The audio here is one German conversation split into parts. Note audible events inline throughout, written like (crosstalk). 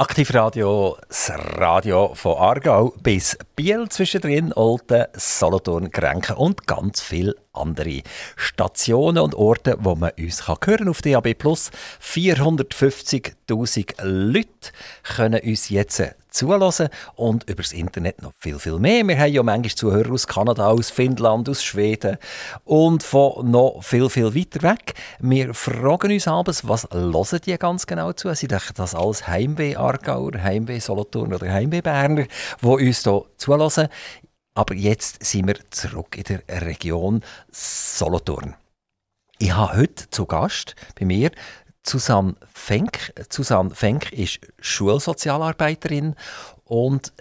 Aktivradio, das Radio von Aargau bis Biel, zwischendrin Olten, Solothurn, Grenken und ganz viele andere Stationen und Orte, wo man uns kann hören auf DAB+. 450'000 Leute können uns jetzt zulassen und übers Internet noch viel, viel mehr. Wir haben ja manchmal Zuhörer aus Kanada, aus Finnland, aus Schweden und von noch viel, viel weiter weg. Wir fragen uns abends, was hören die ganz genau zu? Sie das alles Heimweh Aargauer, Heimweh Solothurn oder Heimweh Berner, die uns hier zulassen. Aber jetzt sind wir zurück in der Region Solothurn. Ich habe heute zu Gast bei mir Susanne Fenk. Susanne Fenk ist Schulsozialarbeiterin und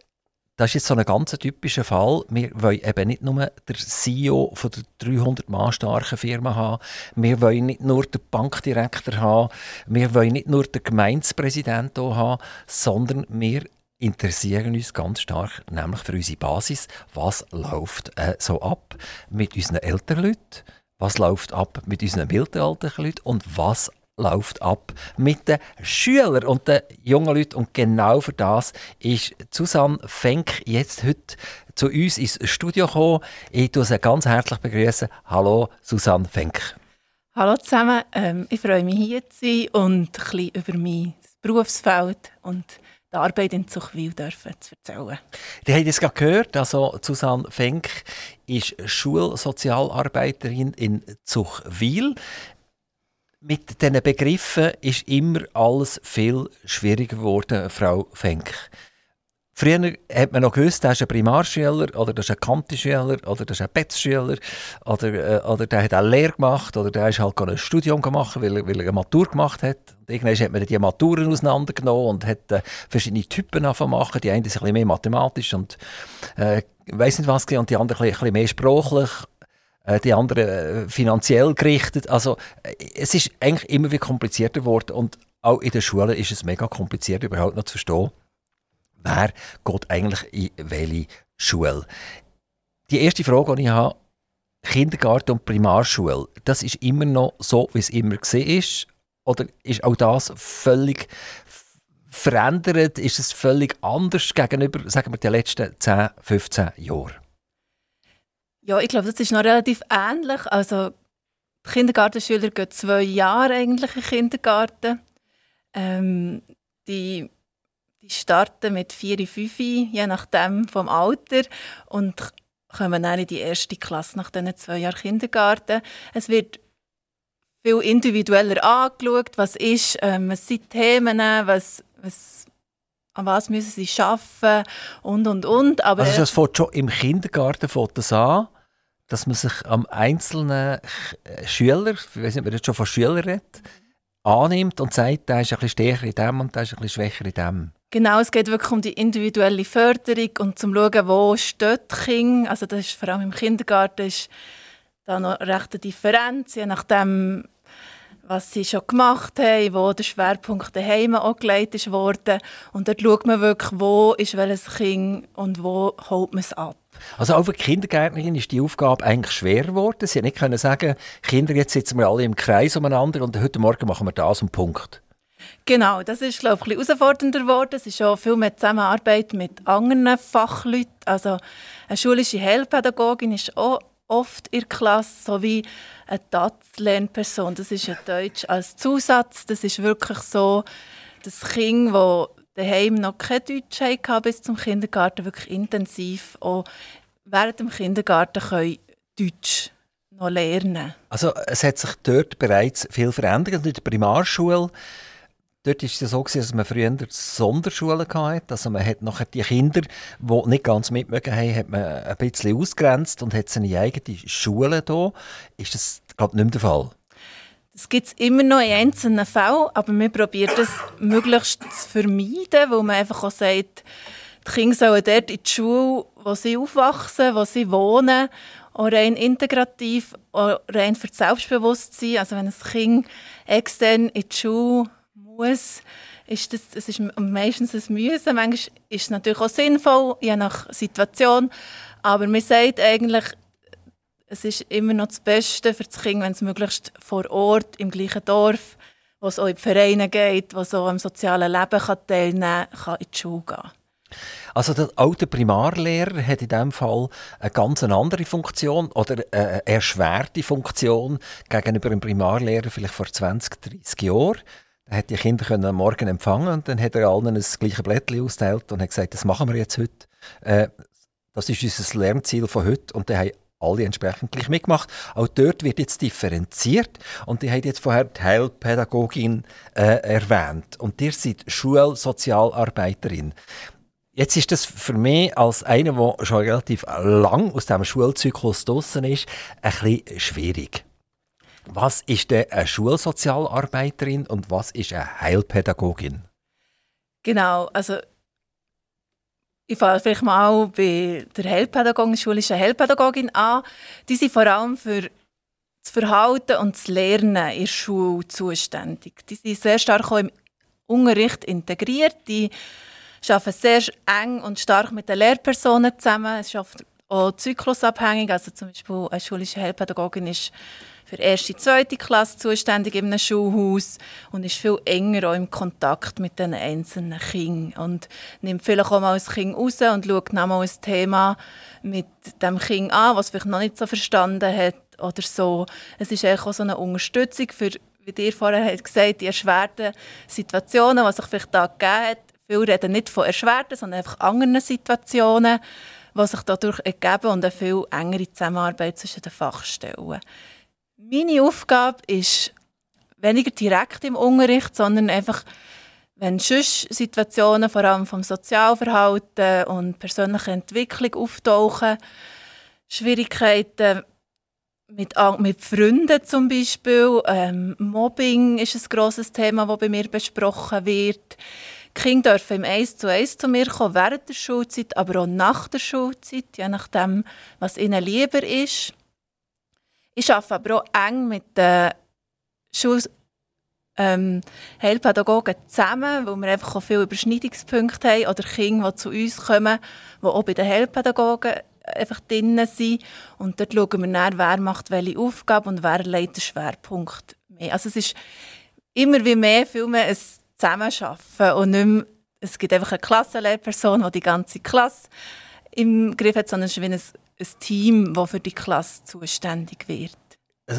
das ist jetzt so ein ganz typischer Fall. Wir wollen eben nicht nur der CEO von der 300 Mann starken Firma haben, wir wollen nicht nur den Bankdirektor haben, wir wollen nicht nur den Gemeindepräsident haben, sondern wir interessieren uns ganz stark, nämlich für unsere Basis, was läuft äh, so ab mit unseren älteren Leuten, was läuft ab mit unseren mittelalterlichen Leuten? Und was läuft ab mit den Schülern und den jungen Leuten. Und genau für das ist Susanne Fenk jetzt heute zu uns ins Studio gekommen. Ich begrüße sie ganz herzlich. begrüßen. Hallo, Susanne Fenk. Hallo zusammen. Ähm, ich freue mich, hier zu sein und ein bisschen über mein Berufsfeld und die Arbeit in Zuchwil dürfen zu erzählen. Die haben es gerade gehört, also Susanne Fenk ist Schulsozialarbeiterin in Zuchwil mit diesen Begriffen ist immer alles viel schwieriger geworden, Frau Fenk. Früher hat man noch gewusst, der ist ein Primarschüler oder der ist ein Kantischüler oder der ist ein Betzschüler oder, äh, oder der hat eine Lehre gemacht oder der ist halt ein Studium gemacht, weil er, weil er eine Matur gemacht hat. Irgendwann hat man die Maturen auseinandergenommen und hat äh, verschiedene Typen machen. Die einen sind ein bisschen mehr mathematisch und äh, weiß nicht was und die anderen ein bisschen mehr sprachlich die anderen äh, finanziell gerichtet. Also äh, es ist eigentlich immer wieder komplizierter geworden und auch in der Schule ist es mega kompliziert, überhaupt noch zu verstehen, wer geht eigentlich in welche Schule. Die erste Frage, die ich habe, Kindergarten und Primarschule, das ist immer noch so, wie es immer ist? Oder ist auch das völlig verändert? Ist es völlig anders gegenüber, sagen wir, den letzten 10, 15 Jahren? Ja, ich glaube, das ist noch relativ ähnlich. Also, die Kindergartenschüler gehen zwei Jahre eigentlich in den Kindergarten. Ähm, die, die starten mit vier, fünf, je nachdem vom Alter und kommen dann in die erste Klasse nach diesen zwei Jahren Kindergarten. Es wird viel individueller angeschaut, was ist, ähm, was sind Themen, was, was an was müssen sie arbeiten und, und, und. Aber also das fängt schon im Kindergarten fängt an? Dass man sich am einzelnen Schüler, ich weiß nicht, ob man jetzt schon von Schülern redet, annimmt und sagt, der ist ein stärker in dem und der ist ein schwächer in dem. Genau, es geht wirklich um die individuelle Förderung und zum schauen, wo steht Kind. Also das ist vor allem im Kindergarten ist da noch eine Differenz, je nachdem, was sie schon gemacht haben, wo der Schwerpunkt daheim auch gelegt wurde. Und dort schaut man wirklich, wo ist welches Kind und wo holt man es ab. Also auch für die Kindergärtnerin ist die Aufgabe eigentlich schwer geworden. Sie nicht können sagen, Kinder, jetzt sitzen wir alle im Kreis umeinander und heute Morgen machen wir das und Punkt. Genau, das ist glaube ich ein herausfordernder geworden. Es ist auch viel mehr Zusammenarbeit mit anderen Fachleuten. Also eine schulische Heilpädagogin ist auch oft in der Klasse, sowie eine DATS-Lernperson. Das ist ja Deutsch als Zusatz. Das ist wirklich so, das Kind, das daheim noch kein Deutsch hatten bis zum Kindergarten, wirklich intensiv auch während dem Kindergarten können Deutsch noch lernen Also es hat sich dort bereits viel verändert. In der Primarschule Dort war es so, dass man früher Sonderschulen hatte. Also man hat nachher die Kinder, die nicht ganz mitmögen haben, hat man ein bisschen ausgrenzt und hat seine eigene Schule hier. Ist das, glaube ich, nicht mehr der Fall? Das gibt es immer noch in einzelnen Fällen, aber wir probieren das möglichst zu vermeiden, weil man einfach auch sagt, die Kinder sollen dort in die Schule, wo sie aufwachsen, wo sie wohnen, auch rein integrativ, auch rein für das Selbstbewusstsein. Also wenn ein Kind extern in die Schule muss, ist das, das ist meistens ein Müssen. Manchmal ist es natürlich auch sinnvoll, je nach Situation. Aber man sagt eigentlich, es ist immer noch das Beste für das Kind, wenn es möglichst vor Ort, im gleichen Dorf, wo es auch in die Vereine geht, wo so am sozialen Leben kann teilnehmen kann, kann in die Schule gehen. Also der alte Primarlehrer hat in diesem Fall eine ganz andere Funktion oder eine erschwerte Funktion gegenüber dem Primarlehrer vielleicht vor 20, 30 Jahren. Er hat die Kinder können am Morgen empfangen und dann hat er allen das gleiche Blättchen ausgeteilt und hat gesagt, das machen wir jetzt heute. Äh, das ist unser Lernziel von heute und dann haben alle entsprechend gleich mitgemacht. Auch dort wird jetzt differenziert und die haben jetzt vorher die Heilpädagogin äh, erwähnt und ihr seid Schulsozialarbeiterin. Jetzt ist das für mich als einer, der schon relativ lang aus dem Schulzyklus draußen ist, ein bisschen schwierig. Was ist denn eine Schulsozialarbeiterin und was ist eine Heilpädagogin? Genau, also ich fange vielleicht mal bei der Heilpädagogin, schulischen Heilpädagogin an. Die sind vor allem für das Verhalten und das Lernen in der Schule zuständig. Die sind sehr stark auch im Unterricht integriert. Die arbeiten sehr eng und stark mit den Lehrpersonen zusammen. Es ist auch zyklusabhängig. Also zum Beispiel eine schulische Heilpädagogin ist für erste, zweite Klasse zuständig in einem Schulhaus und ist viel enger auch im Kontakt mit den einzelnen Kindern und nimmt vielleicht auch mal ein Kind raus und schaut mal ein Thema mit dem Kind an, was vielleicht noch nicht so verstanden hat oder so. Es ist auch so eine Unterstützung für, wie dir vorher gesagt die erschwerten Situationen, die sich vielleicht da gegeben hat. Viele reden nicht von erschwerten, sondern einfach anderen Situationen, die sich dadurch ergeben und eine viel engere Zusammenarbeit zwischen den Fachstellen. Meine Aufgabe ist weniger direkt im Unterricht, sondern einfach, wenn sonst Situationen vor allem vom Sozialverhalten und persönlicher Entwicklung auftauchen, Schwierigkeiten mit, mit Freunden zum Beispiel, ähm, Mobbing ist ein grosses Thema, das bei mir besprochen wird. Die Kinder dürfen im Eis zu Eis zu mir kommen, während der Schulzeit, aber auch nach der Schulzeit, je nachdem, was ihnen lieber ist. Ich arbeite aber auch eng mit den Schul ähm, Heilpädagogen zusammen, weil wir einfach auch viele Überschneidungspunkte haben oder Kinder, die zu uns kommen, die auch bei den Heilpädagogen einfach drin sind. Und dort schauen wir nach, wer macht welche Aufgabe und wer leitet den Schwerpunkt mehr. Also es ist immer wie mehr, viel mehr ein Zusammenarbeiten und nicht mehr, es gibt einfach eine Klassenlehrperson, die die ganze Klasse im Griff hat, sondern es ist wie ein ein Team, das für die Klasse zuständig wird.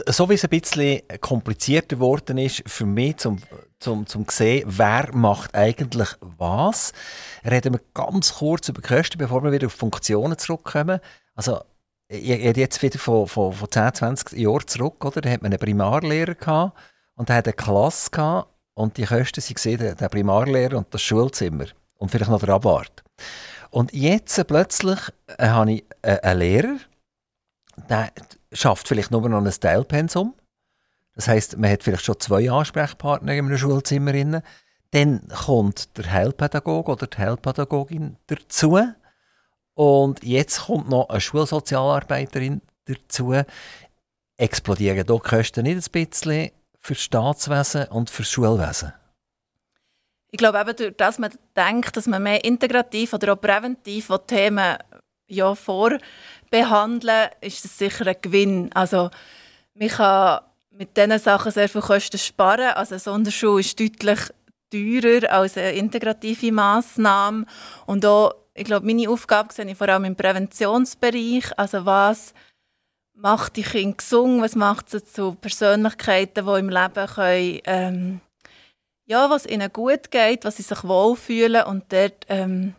So wie es ein bisschen komplizierter geworden ist für mich, zum, zum, zum sehen, wer macht eigentlich was, reden wir ganz kurz über Kosten, bevor wir wieder auf Funktionen zurückkommen. Also, ich, ich jetzt wieder von, von, von 10, 20 Jahren zurück, oder? Da hat man einen Primarlehrer gehabt und der hat eine Klasse gehabt und die Kosten sind gesehen, der Primarlehrer und das Schulzimmer und vielleicht noch der Abwart. Und jetzt plötzlich äh, habe ich äh, einen Lehrer, der schafft vielleicht nur noch ein Teilpensum. Das heißt, man hat vielleicht schon zwei Ansprechpartner in einem Schulzimmer. Dann kommt der Heilpädagoge oder die Heilpädagogin dazu. Und jetzt kommt noch eine Schulsozialarbeiterin dazu. Explodieren hier die Kosten nicht ein bisschen für das Staatswesen und für das Schulwesen? Ich glaube eben, durch dass man denkt, dass man mehr integrativ oder auch präventiv Themen ja, vorbehandeln, ist das sicher ein Gewinn. Also man kann mit diesen Sachen sehr viel Kosten sparen. Also eine Sonderschule ist deutlich teurer als eine integrative Massnahme. Und auch, ich glaube, meine Aufgabe sehe ich vor allem im Präventionsbereich. Also was macht die Kinder gesund, was macht sie zu Persönlichkeiten, die im Leben können, ähm, ja, was ihnen gut geht, was sie sich wohlfühlen und dort ähm,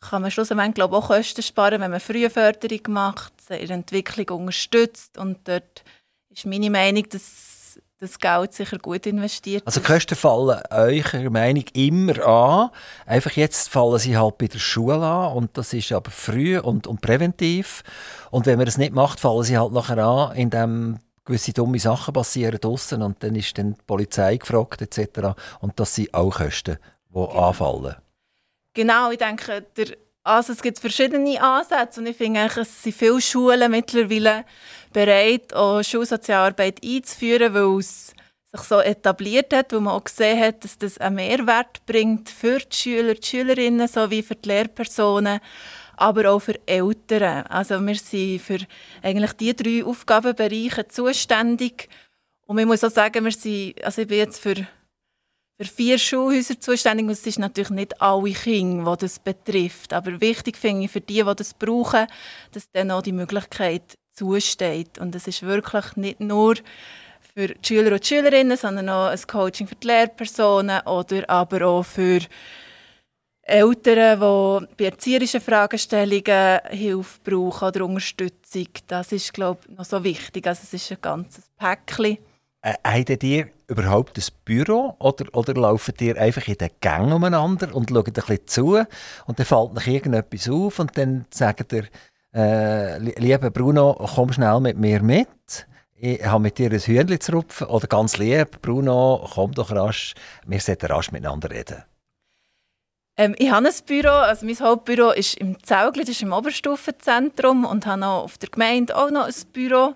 kann man schlussendlich glaube auch Kosten sparen, wenn man frühe Förderung macht, ihre Entwicklung unterstützt und dort ist meine Meinung, dass das Geld sicher gut investiert Also Kosten fallen eurer Meinung immer an, einfach jetzt fallen sie halt bei der Schule an und das ist aber früh und, und präventiv. Und wenn man das nicht macht, fallen sie halt nachher an, indem gewisse dumme Sachen passieren draussen und dann ist dann die Polizei gefragt etc. Und das sind auch Kosten, die genau. anfallen. Genau, ich denke, der, also es gibt verschiedene Ansätze und ich finde, es sind viele Schulen mittlerweile bereit, auch Schulsozialarbeit einzuführen, weil es sich so etabliert hat, wo man auch gesehen hat, dass das einen Mehrwert bringt für die Schüler, die Schülerinnen sowie für die Lehrpersonen aber auch für Eltern. Also wir sind für eigentlich die drei Aufgabenbereiche zuständig Und man muss auch sagen, wir sind, also ich bin jetzt für, für vier Schulhäuser zuständig und es ist natürlich nicht alle Kinder, die das betrifft. Aber wichtig finde ich für die, die das brauchen, dass dann auch die Möglichkeit zusteht. Und es ist wirklich nicht nur für die Schüler und die Schülerinnen, sondern auch ein Coaching für die Lehrpersonen oder aber auch für Eltern, die bei erzieherischen Fragestellungen Hilfe brauchen oder Unterstützung. Das ist, glaube ich, noch so wichtig. Also es ist ein ganzes Päckchen. Äh, habt ihr überhaupt ein Büro oder, oder lauft ihr einfach in den Gängen umeinander und schaut ein bisschen zu und dann fällt noch irgendetwas auf und dann sagt ihr, äh, lieber Bruno, komm schnell mit mir mit. Ich habe mit dir ein Hühnchen zu rupfen. Oder ganz lieb, Bruno, komm doch rasch. Wir sollten rasch miteinander reden. Ähm, ich habe ein Büro, also mein Hauptbüro ist im Zaugli, das ist im Oberstufenzentrum und habe noch auf der Gemeinde auch noch ein Büro.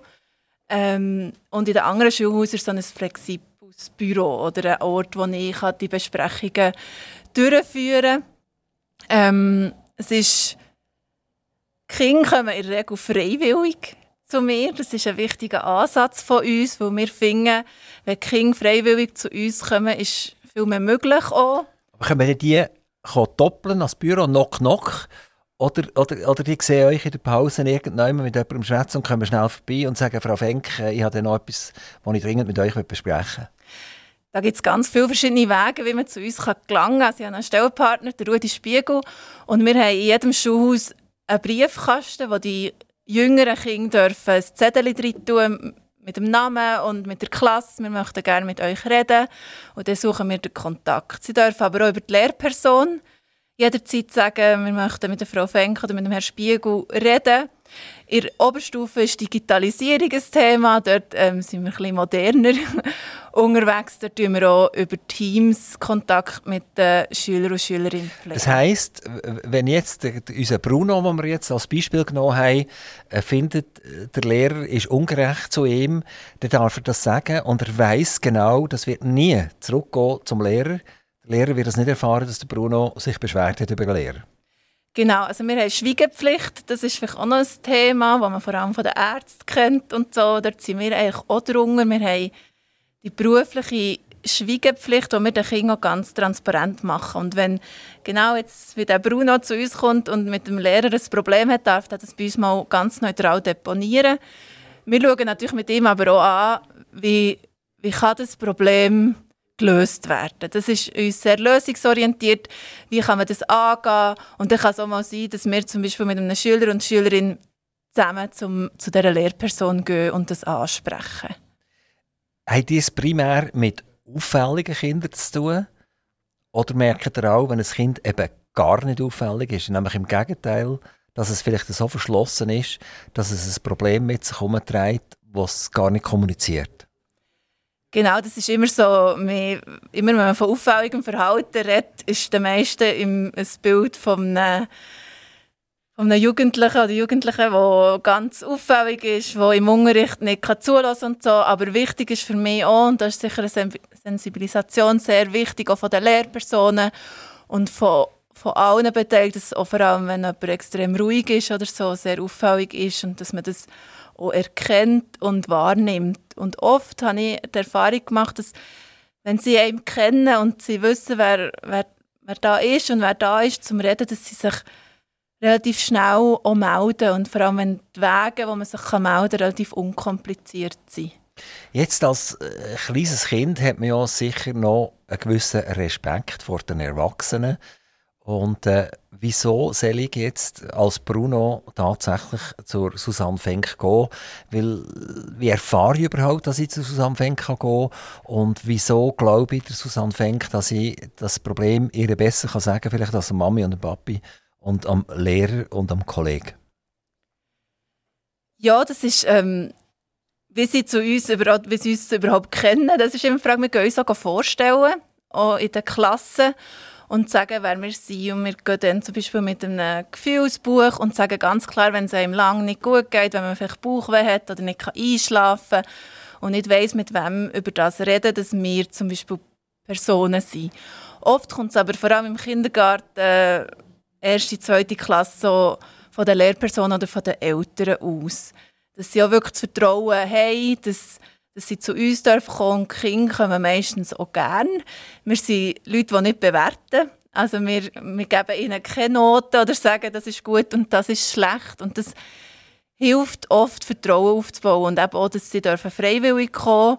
Ähm, und in den anderen Schulhäusern so ein flexibles Büro oder ein Ort, wo ich die Besprechungen durchführen kann. Ähm, es ist, die Kinder kommen in der Regel freiwillig zu mir. Das ist ein wichtiger Ansatz von uns, weil wir finden, wenn die Kinder freiwillig zu uns kommen, ist viel mehr möglich auch. Aber können die doppeln als Büro, knock knock? Oder, oder, oder die sehen euch in der Pause irgendjemand mit jemandem schwätzen und kommen schnell vorbei und sagen, Frau Fenk, ich habe noch etwas, was ich dringend mit euch besprechen will. Da gibt es ganz viele verschiedene Wege, wie man zu uns gelangen kann. Sie haben einen Stellpartner, der Rudi Spiegel. Und wir haben in jedem Schulhaus einen Briefkasten, wo die jüngeren Kinder dürfen ein Zettel drin tun mit dem Namen und mit der Klasse. Wir möchten gerne mit euch reden. Und dann suchen wir den Kontakt. Sie dürfen aber auch über die Lehrperson jederzeit sagen, wir möchten mit der Frau Fenk oder mit dem Herrn Spiegel reden. In der Oberstufe ist Digitalisierung ein Thema. Dort ähm, sind wir bisschen moderner (laughs) unterwegs. Dort tun wir auch über Teams Kontakt mit den Schülern und Schülerinnen. Das heisst, wenn jetzt unser Bruno, den wir jetzt als Beispiel genommen haben, äh, findet, der Lehrer ist ungerecht zu ihm, dann darf er das sagen und er weiß genau, das wird nie zurückgehen zum Lehrer. Der Lehrer wird es nicht erfahren, dass der Bruno sich beschwert hat über den Lehrer. Genau, also wir haben Schweigepflicht, das ist vielleicht auch noch ein Thema, das man vor allem von den Ärzten kennt und so. Dort sind wir eigentlich auch drunter. Wir haben die berufliche Schweigepflicht, die wir den Kindern ganz transparent machen. Und wenn genau jetzt wie der Bruno zu uns kommt und mit dem Lehrer ein Problem hat, darf er das bei uns mal ganz neutral deponieren. Wir schauen natürlich mit ihm aber auch an, wie, wie kann das Problem gelöst werden. Das ist uns sehr lösungsorientiert. Wie kann man das angehen? Und dann kann es auch mal sein, dass wir zum Beispiel mit einem Schüler und Schülerin zusammen zum, zu dieser Lehrperson gehen und das ansprechen. Hat dies primär mit auffälligen Kindern zu tun? Oder merkt ihr auch, wenn ein Kind eben gar nicht auffällig ist, nämlich im Gegenteil, dass es vielleicht so verschlossen ist, dass es ein Problem mit sich herumträgt, das es gar nicht kommuniziert? Genau, das ist immer so. immer wenn man von auffälligem Verhalten redet, ist der meiste im, ein Bild von einem, von einem Jugendlichen oder Jugendlichen, der ganz auffällig ist, der im Unterricht nicht zulassen und so. Aber wichtig ist für mich auch, und das ist sicher eine Sensibilisation sehr wichtig, auch von den Lehrpersonen und von, von allen Beteiligten, auch vor allem, wenn jemand extrem ruhig ist oder so, sehr auffällig ist und dass man das auch erkennt und wahrnimmt. Und oft habe ich die Erfahrung gemacht, dass wenn sie einen kennen und sie wissen, wer, wer, wer da ist und wer da ist zum Reden, dass sie sich relativ schnell auch melden und vor allem wenn die Wege, wo man sich melden kann, relativ unkompliziert sind. Jetzt als äh, kleines Kind hat man ja sicher noch einen gewissen Respekt vor den Erwachsenen. Und äh, wieso soll ich jetzt als Bruno tatsächlich zur Susanne Fenk gehen? Weil, wie erfahre ich überhaupt, dass ich zu Susanne Fenk gehen kann? Und wieso glaube ich der Susanne Fenk, dass ich das Problem ihr besser kann sagen vielleicht als der Mami und der Papi und am Lehrer und am Kollegen? Ja, das ist... Ähm wie sie, zu uns, wie sie uns überhaupt kennen, das ist immer eine Frage, wir können uns auch vorstellen, auch in den Klassen und sagen, wer wir sind. Und wir gehen dann zum Beispiel mit einem Gefühlsbuch und sagen ganz klar, wenn es einem lang nicht gut geht, wenn man vielleicht Bauchweh hat oder nicht einschlafen kann und nicht weiss, mit wem über das reden, dass wir zum Beispiel Personen sind. Oft kommt es aber vor allem im Kindergarten, äh, erste, zweite Klasse, so von den Lehrpersonen oder von den Eltern aus. Dass sie auch wirklich das Vertrauen haben, dass dass sie zu uns kommen. Die Kinder kommen meistens auch gerne. Wir sind Leute, die nicht bewerten. Also wir, wir geben ihnen keine Noten oder sagen, das ist gut und das ist schlecht. Und das hilft oft, Vertrauen aufzubauen und eben auch, dass sie dürfen freiwillig kommen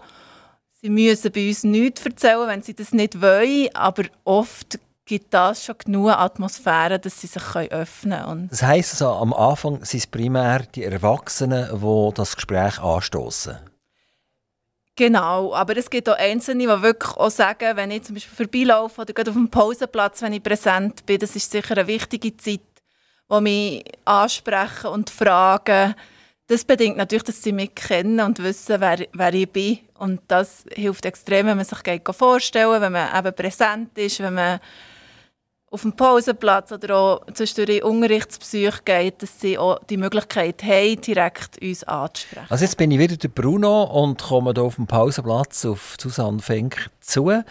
Sie müssen bei uns nichts erzählen, wenn sie das nicht wollen, aber oft gibt das schon genug Atmosphäre, dass sie sich öffnen können. Das heisst also, am Anfang sind es primär die Erwachsenen, die das Gespräch anstoßen. Genau, aber es gibt auch Einzelne, die wirklich auch sagen, wenn ich zum Beispiel vorbeilaufe oder gerade auf dem Pausenplatz, wenn ich präsent bin, das ist sicher eine wichtige Zeit, wo mich ansprechen und fragen. Das bedingt natürlich, dass sie mich kennen und wissen, wer, wer ich bin. Und das hilft extrem, wenn man sich vorstellen wenn man eben präsent ist, wenn man auf dem Pausenplatz oder auch zwischendurch in Unterrichtspsych geht, dass sie auch die Möglichkeit haben, direkt uns anzusprechen. Also jetzt bin ich wieder der Bruno und komme hier auf dem Pausenplatz auf Susanne Fenk zu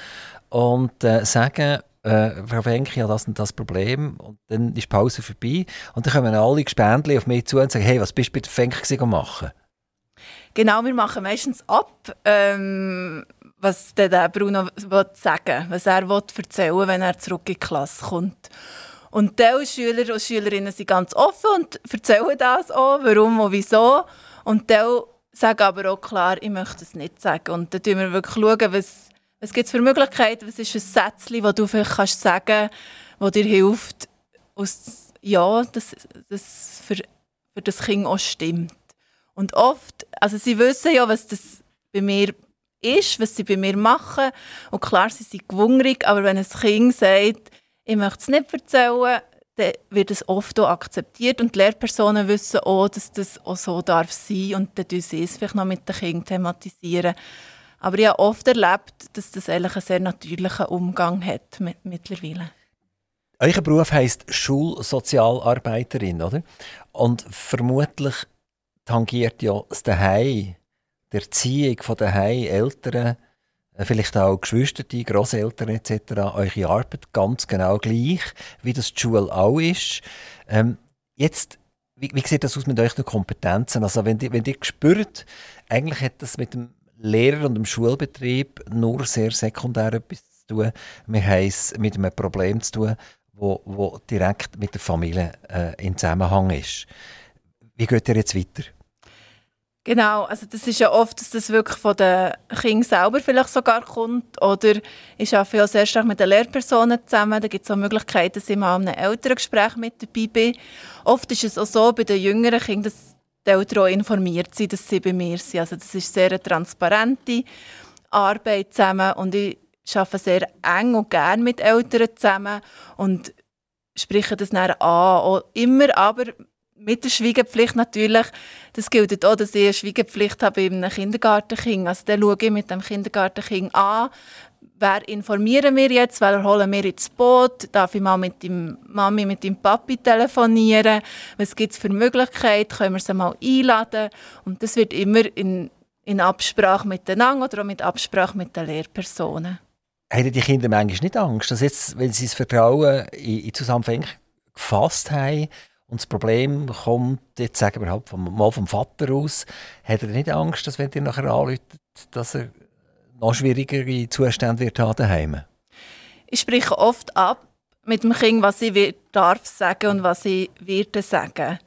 und äh, sage, äh, Frau Fenk, ich habe das und das Problem und dann ist die Pause vorbei und dann kommen alle Gespendli auf mich zu und sagen, hey, was bist du bei der Fenk machen? Genau, wir machen meistens ab, ähm, was der Bruno will sagen was er will erzählen wenn er zurück in die Klasse kommt. Und die Schüler und Schülerinnen sind ganz offen und erzählen das auch, warum und wieso. Und die sagen aber auch klar, ich möchte es nicht sagen. Und dann schauen wir wirklich, schauen, was, was gibt es für Möglichkeiten, was ist ein Sätzchen, das du vielleicht kannst sagen kannst, das dir hilft, aus, ja, dass das für, für das Kind auch stimmt. Und oft, also sie wissen ja, was das bei mir ist, was sie bei mir machen. Und klar, sie sind gewungrig, aber wenn ein Kind sagt, ich möchte es nicht erzählen, dann wird es oft auch akzeptiert und die Lehrpersonen wissen auch, dass das auch so darf sein und dann tun sie es vielleicht noch mit den Kindern thematisieren. Aber ich habe oft erlebt, dass das eigentlich einen sehr natürlichen Umgang hat mit, mittlerweile. Euer Beruf heisst Schulsozialarbeiterin, oder? Und vermutlich tangiert ja das Daheim Erziehung von daheim Eltern, äh, vielleicht auch Geschwister, Großeltern etc. eure Arbeit ganz genau gleich, wie das die Schule auch ist. Ähm, jetzt, wie, wie sieht das aus mit euren Kompetenzen? Also wenn ihr, wenn ihr spürt, eigentlich hat das mit dem Lehrer und dem Schulbetrieb nur sehr sekundär etwas zu tun. Wir haben es mit einem Problem zu tun, wo, wo direkt mit der Familie äh, in Zusammenhang ist. Wie geht ihr jetzt weiter? Genau, also das ist ja oft, dass das wirklich von den Kindern selber vielleicht sogar kommt. Oder ich arbeite ja sehr stark mit den Lehrpersonen zusammen. Da gibt es auch Möglichkeiten, dass ich mal an einem Elterngespräch mit dabei bin. Oft ist es auch so bei den jüngeren Kindern, dass die Eltern auch informiert sind, dass sie bei mir sind. Also das ist sehr eine transparente Arbeit zusammen und ich arbeite sehr eng und gerne mit Eltern zusammen und spreche das dann an. Auch immer aber mit der Schweigepflicht natürlich, das gilt auch, dass ich eine Schweigepflicht habe bei einem Kindergartenkind. Also dann schaue ich mit dem Kindergartenkind an, wer informieren wir jetzt, wer holen wir ins Boot, darf ich mal mit dem Mami, mit dem Papi telefonieren, was gibt es für Möglichkeiten, können wir sie mal einladen und das wird immer in, in Absprache miteinander oder auch mit Absprache mit den Lehrpersonen. Haben die Kinder manchmal nicht Angst, dass jetzt, wenn sie das Vertrauen in, in Zusammenhang gefasst haben, und das Problem kommt, jetzt sagen wir halt vom, mal vom Vater aus, hat er nicht Angst, dass wenn ihr nachher anruft, dass er noch schwierigere Zustände wird haben daheim? Ich spreche oft ab mit dem Kind, was ich darf sagen und was ich werde sagen.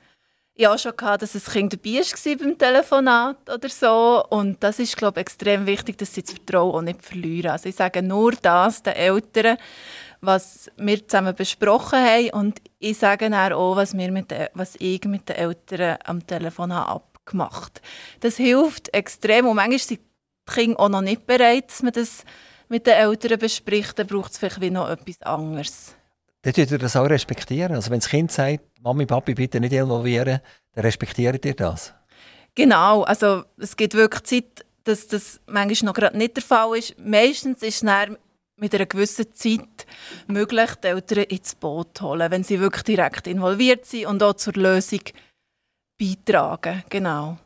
Ich auch schon, gehabt, dass ein Kind dabei war beim Telefonat oder so. Und das ist, glaube ich, extrem wichtig, dass sie das Vertrauen auch nicht verlieren. Also ich sage nur das den Eltern, was wir zusammen besprochen haben und ich sage dann auch, was, wir mit den, was ich mit den Eltern am Telefon habe abgemacht Das hilft extrem und manchmal sind die Kinder auch noch nicht bereit, dass man das mit den Eltern bespricht, dann braucht es vielleicht noch etwas anderes. Dann tut ihr das auch respektieren. Also wenn das Kind sagt, Mami, Papi, bitte nicht involvieren, dann respektiert ihr das? Genau, also es gibt wirklich Zeit, dass das manchmal noch gerade nicht der Fall ist. Meistens ist es mit einer gewissen Zeit möglich, die Eltern ins Boot zu holen, wenn sie wirklich direkt involviert sind und auch zur Lösung beitragen. Genau.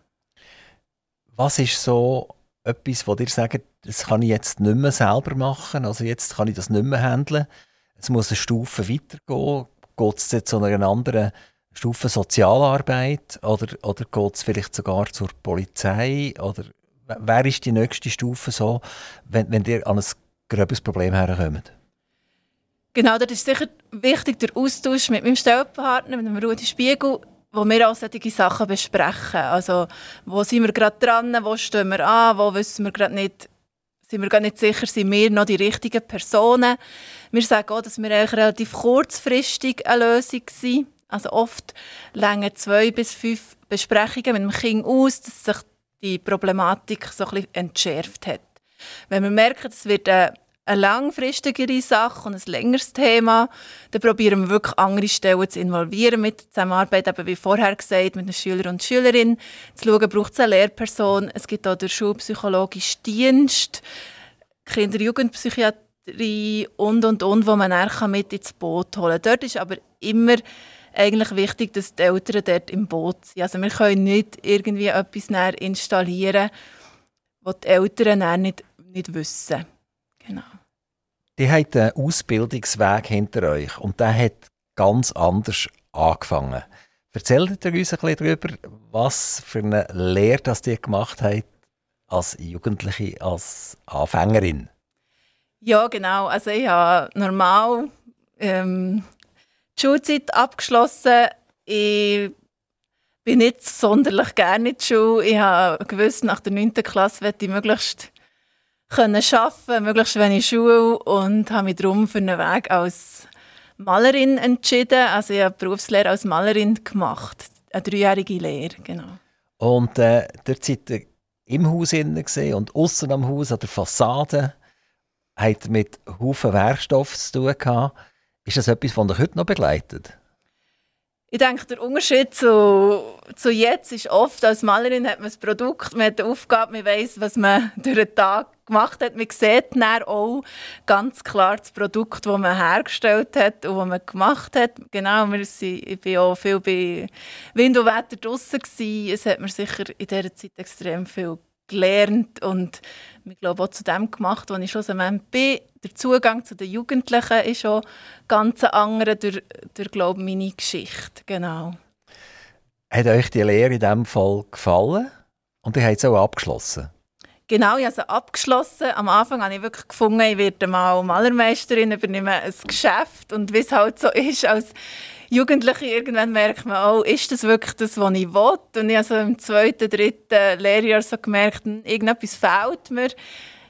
Was ist so etwas, wo dir sagt, das kann ich jetzt nicht mehr selber machen, also jetzt kann ich das nicht mehr handeln, es muss eine Stufe weitergehen, geht es zu einer anderen Stufe Sozialarbeit oder, oder geht es vielleicht sogar zur Polizei oder wer ist die nächste Stufe so, wenn, wenn ihr an ein gröbes Problem herkommt? Genau, das ist sicher wichtig, der Austausch mit meinem Stellpartner, mit dem Rudi Spiegel, wo wir auch solche Sachen besprechen. Also, wo sind wir gerade dran, wo stehen wir an, wo wissen wir gerade nicht, sind wir gar nicht sicher, sind wir noch die richtigen Personen. Wir sagen auch, dass wir eigentlich relativ kurzfristig eine Lösung sind. Also oft länger zwei bis fünf Besprechungen mit dem Kind aus, dass sich die Problematik so ein bisschen entschärft hat. Wenn wir merken, es wird eine eine langfristigere Sache und ein längeres Thema, dann probieren wir wirklich andere Stellen zu involvieren mit der Zusammenarbeit, eben wie vorher gesagt, mit den Schülern und Schülerinnen, zu schauen, braucht es eine Lehrperson, es gibt auch den schulpsychologischen Dienst, Kinder- und Jugendpsychiatrie und, und, und, wo man dann mit ins Boot holen kann. Dort ist aber immer eigentlich wichtig, dass die Eltern dort im Boot sind. Also wir können nicht irgendwie etwas installieren, was die Eltern nicht, nicht wissen. Genau. Die hat einen Ausbildungsweg hinter euch und der hat ganz anders angefangen. Erzählt ihr uns ein bisschen darüber, was für eine Lehre das ihr gemacht habt als Jugendliche, als Anfängerin? Ja, genau. Also ich habe normal ähm, die Schulzeit abgeschlossen. Ich bin nicht sonderlich gerne in der Schule. Ich habe gewusst, nach der 9. Klasse werde ich möglichst können arbeiten, möglichst wenig Schule und habe mich darum für einen Weg als Malerin entschieden. Also ich habe Berufslehre als Malerin gemacht, eine dreijährige Lehre, genau. Und äh, dort seid ihr im Haus gesehen und außen am Haus an der Fassade ihr mit Haufen Werkstoff zu tun gehabt. Ist das etwas, was euch heute noch begleitet? Ich denke, der Unterschied zu, zu jetzt ist oft, als Malerin hat man das Produkt, man hat die Aufgabe, man weiß, was man durch den Tag gemacht hat. Man sieht dann auch ganz klar das Produkt, das man hergestellt hat und das man gemacht hat. Genau, wir sind, ich war auch viel bei Wind und Wetter draußen. Es hat mir sicher in dieser Zeit extrem viel gelernt und ich glaube auch zu dem gemacht, wo ich schlussendlich bin. Der Zugang zu den Jugendlichen ist schon ganz anderer durch, durch glaube meine Geschichte. Genau. Hat euch die Lehre in diesem Fall gefallen? Und ihr habt es auch abgeschlossen? Genau, ich habe sie abgeschlossen. Am Anfang habe ich wirklich gefunden, ich werde mal Malermeisterin, übernehme ein Geschäft. Und wie es halt so ist, als Jugendliche irgendwann merkt man, oh, ist das wirklich das, was ich will? Und ich habe so im zweiten, dritten Lehrjahr so gemerkt, hm, irgendetwas fehlt mir.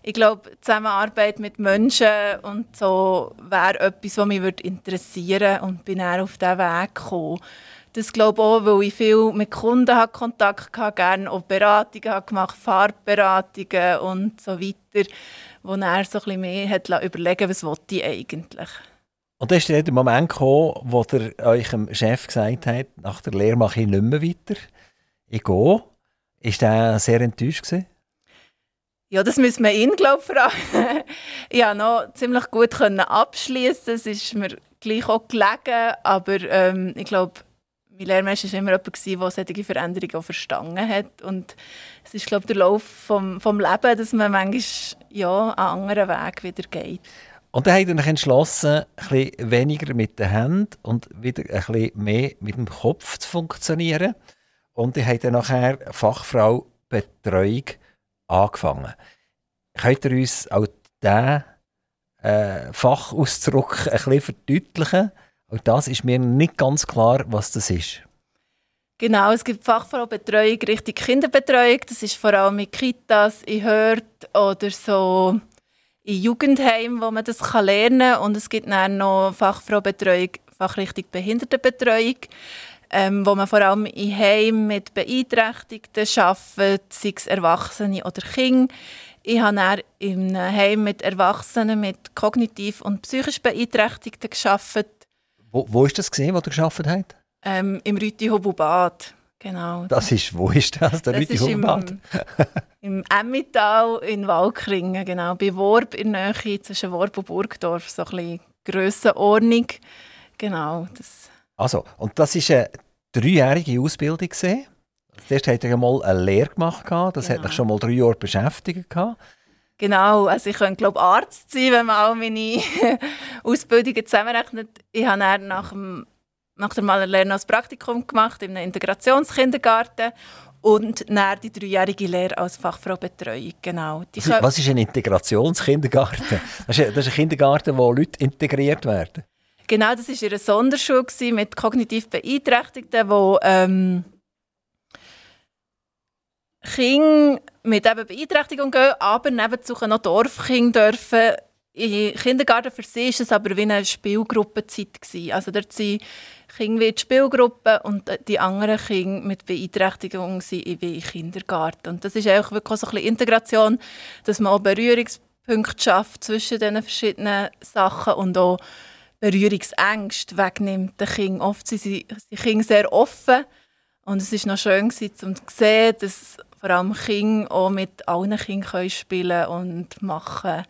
Ich glaube, Zusammenarbeit mit Menschen und so wäre etwas, was mich interessieren würde und bin dann auf diesen Weg gekommen. Das glaube ich auch, weil ich viel mit Kunden habe Kontakt hatte, gerne auch Beratungen habe gemacht, Farbberatungen und so weiter, wo er so ein bisschen mehr hat überlegen was ich eigentlich. Und dann ist der Moment gekommen, wo der eurem Chef gesagt hat, nach der Lehre mache ich nicht mehr weiter, ich gehe. Ist der sehr enttäuscht gewesen? Ja, das müssen wir ihn, glaube ich, fragen. (laughs) ich konnte noch ziemlich gut abschließen. Es ist mir gleich auch gelegen, aber ähm, ich glaube, mein Lehrmeister war immer jemand, der solche Veränderungen auch verstanden hat. Und es ist, glaube ich, der Lauf vom, vom Lebens, dass man manchmal ja, einen anderen Weg wieder geht. Und dann hat er sich entschlossen, ein weniger mit den Händen und wieder ein mehr mit dem Kopf zu funktionieren. Und er hat dann nachher Fachfrau Betreuung angefangen. Könnt ihr uns auch diesen äh, Fachausdruck ein bisschen verdeutlichen? Und das ist mir nicht ganz klar, was das ist. Genau, es gibt Fachfraubetreuung, richtig Kinderbetreuung. Das ist vor allem mit Kitas, in Hört oder so in Jugendheimen, wo man das lernen kann. Und es gibt dann noch Fachfraubetreuung, Fachrichtung Behindertenbetreuung, ähm, wo man vor allem in Heimen mit Beeinträchtigten arbeitet, sei es Erwachsene oder Kinder. Ich habe dann in einem Heim mit Erwachsenen mit kognitiv und psychisch Beeinträchtigten gearbeitet. Wo, wo ist das gesehen, wo du geschafft hast? Ähm, Im Rüti-Hobubad, genau. Das ist, wo ist das, der Rüti-Hobubad? (laughs) Im, im Emmittal in Walkringen, genau. Bei Worb in der Nähe zwischen Worb und Burgdorf, so ein bisschen Grössenordnung. Genau, das. Also, und das war eine dreijährige Ausbildung gesehen. Zuerst hat er mal eine Lehre gemacht, das genau. hat mich schon mal drei Jahre beschäftigt. Genau, also ich könnte glaube Arzt sein, wenn man all meine (laughs) Ausbildungen zusammenrechnet. Ich habe dann nach, dem, nach der Malerlehre noch ein Praktikum gemacht in einem Integrationskindergarten und dann die dreijährige Lehre als Fachfrau Betreuung. Genau. Die was, was ist ein Integrationskindergarten? Das ist, ein, das ist ein Kindergarten, wo Leute integriert werden. Genau, das war eine Sonderschule mit kognitiv Beeinträchtigten, wo ähm, Kinder mit eben Beeinträchtigung gehen, aber nebenzu noch Dorfkinder dürfen. Im Kindergarten für sie war es aber wie eine Spielgruppenzeit. Also dort sind Kinder wie die Spielgruppe und die anderen Kinder mit Beeinträchtigung sind wie im Kindergarten. Und das ist auch wirklich so ein bisschen Integration, dass man auch Berührungspunkte schafft zwischen diesen verschiedenen Sachen und auch Berührungsängste wegnimmt den Kindern. Oft sind die Kinder sehr offen und es war noch schön um zu sehen, dass vor allem Kinder auch mit allen Kindern spielen und machen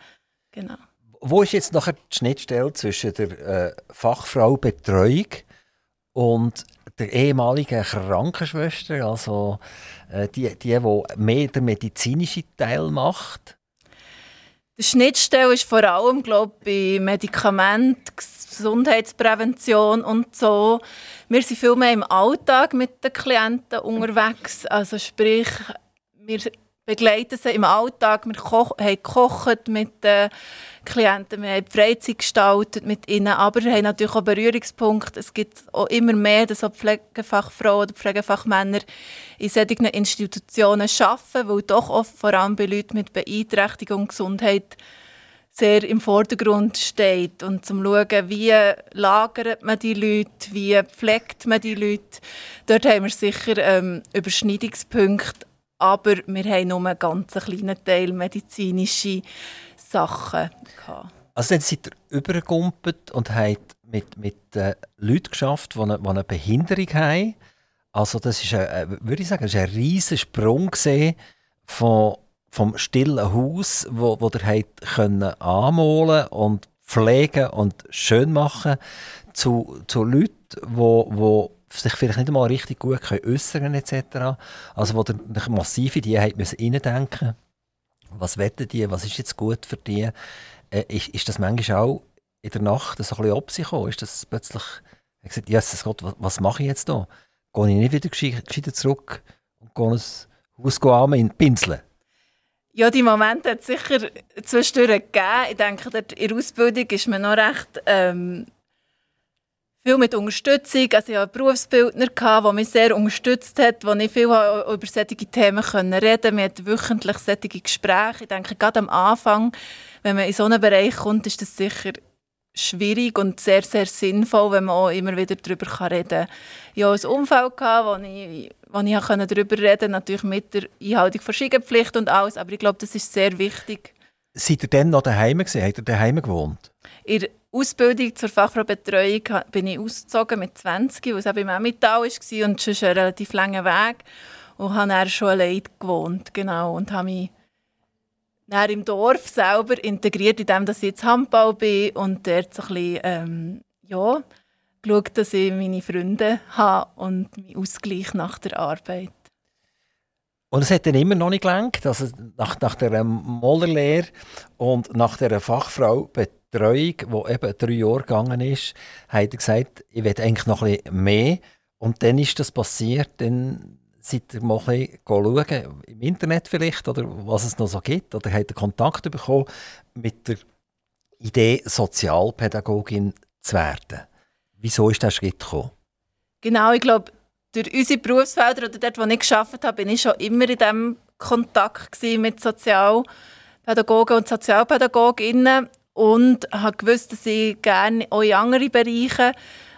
genau. Wo ist jetzt nachher die Schnittstelle zwischen der äh, Fachfrau Betreuung und der ehemaligen Krankenschwester, also äh, die, die, die mehr den medizinischen Teil macht? Die Schnittstelle ist vor allem glaube ich, bei Medikamenten, Gesundheitsprävention und so. Wir sind viel mehr im Alltag mit den Klienten unterwegs. Also sprich, wir begleiten sie im Alltag. Wir koch, haben gekocht mit den Klienten, wir haben Freizeit gestaltet mit ihnen, aber wir haben natürlich auch Berührungspunkte. Es gibt auch immer mehr, dass auch Pflegefachfrauen oder Pflegefachmänner in solchen Institutionen arbeiten, weil doch oft vor allem bei Leuten mit Beeinträchtigung und Gesundheit sehr im Vordergrund steht und zum schauen, wie lagert man die Leute, wie pflegt man die Leute. Dort haben wir sicher ähm, Überschneidungspunkte, aber wir haben nur einen ganz kleinen Teil medizinische Sachen gehabt. Also dann seid ihr übergekumpelt und habt mit, mit äh, Leuten geschafft, die eine, die eine Behinderung haben. Also das ist, ein, würde ich sagen, ist ein riesiger Sprung von, vom stillen Haus, wo, wo ihr können anmalen und pflegen und schön machen zu, zu Leuten, wo sich vielleicht nicht einmal richtig gut äußern etc. Also wo ihr massiv in die habt müssen reindenken was wetten die, was ist jetzt gut für die? Äh, ist, ist das manchmal auch in der Nacht so ein bisschen ob sich? Ist das plötzlich, ich gesagt, Jesus Gott, was, was mache ich jetzt da? Gehe ich nicht wieder gescheiter zurück und gehe ein Haus in Pinseln? Ja, die Momente hat es sicher zwischendurch gegeben. Ich denke, in der Ausbildung ist man noch recht ähm, viel mit Unterstützung. Also ich hatte einen Berufsbildner, der mich sehr unterstützt hat, wo ich viel über solche Themen reden konnte. Wir hatten wöchentlich solche Gespräche. Ich denke, gerade am Anfang, wenn man in so einen Bereich kommt, ist das sicher schwierig und sehr, sehr sinnvoll, wenn man auch immer wieder darüber reden kann. Ich hatte ein Umfeld, wo ich, wo ich darüber reden konnte, natürlich mit der Einhaltung von Schiegenpflicht und alles, aber ich glaube, das ist sehr wichtig. Seid ihr dann noch daheim gewesen? Habt ihr daheim gewohnt? In Ausbildung zur Fachfraubetreuung bin ich ausgezogen mit 20, weil es eben im Emmental war und es ein relativ langer Weg. Und habe dann schon allein gewohnt, genau, und habe mich dann im Dorf selber integriert, indem ich jetzt Handball bin und dort so ein bisschen, ähm, ja, geschaut, dass ich meine Freunde habe und meinen Ausgleich nach der Arbeit. Und es hat dann immer noch nicht gelangt, also nach, nach der Mollerlehre und nach der Fachfrau Betreuung, die eben drei Jahre gegangen ist, hat er gesagt, ich will eigentlich noch ein bisschen mehr. Und dann ist das passiert, dann seid ihr mal ein bisschen schauen, im Internet vielleicht, oder was es noch so gibt, oder habt ihr Kontakt bekommen mit der Idee, Sozialpädagogin zu werden. Wieso ist der Schritt gekommen? Genau, ich glaube, durch unsere Berufsfelder oder dort, wo ich gearbeitet habe, bin ich schon immer in diesem Kontakt mit Sozialpädagogen und Sozialpädagoginnen und habe gewusst, dass ich gerne auch in andere Bereiche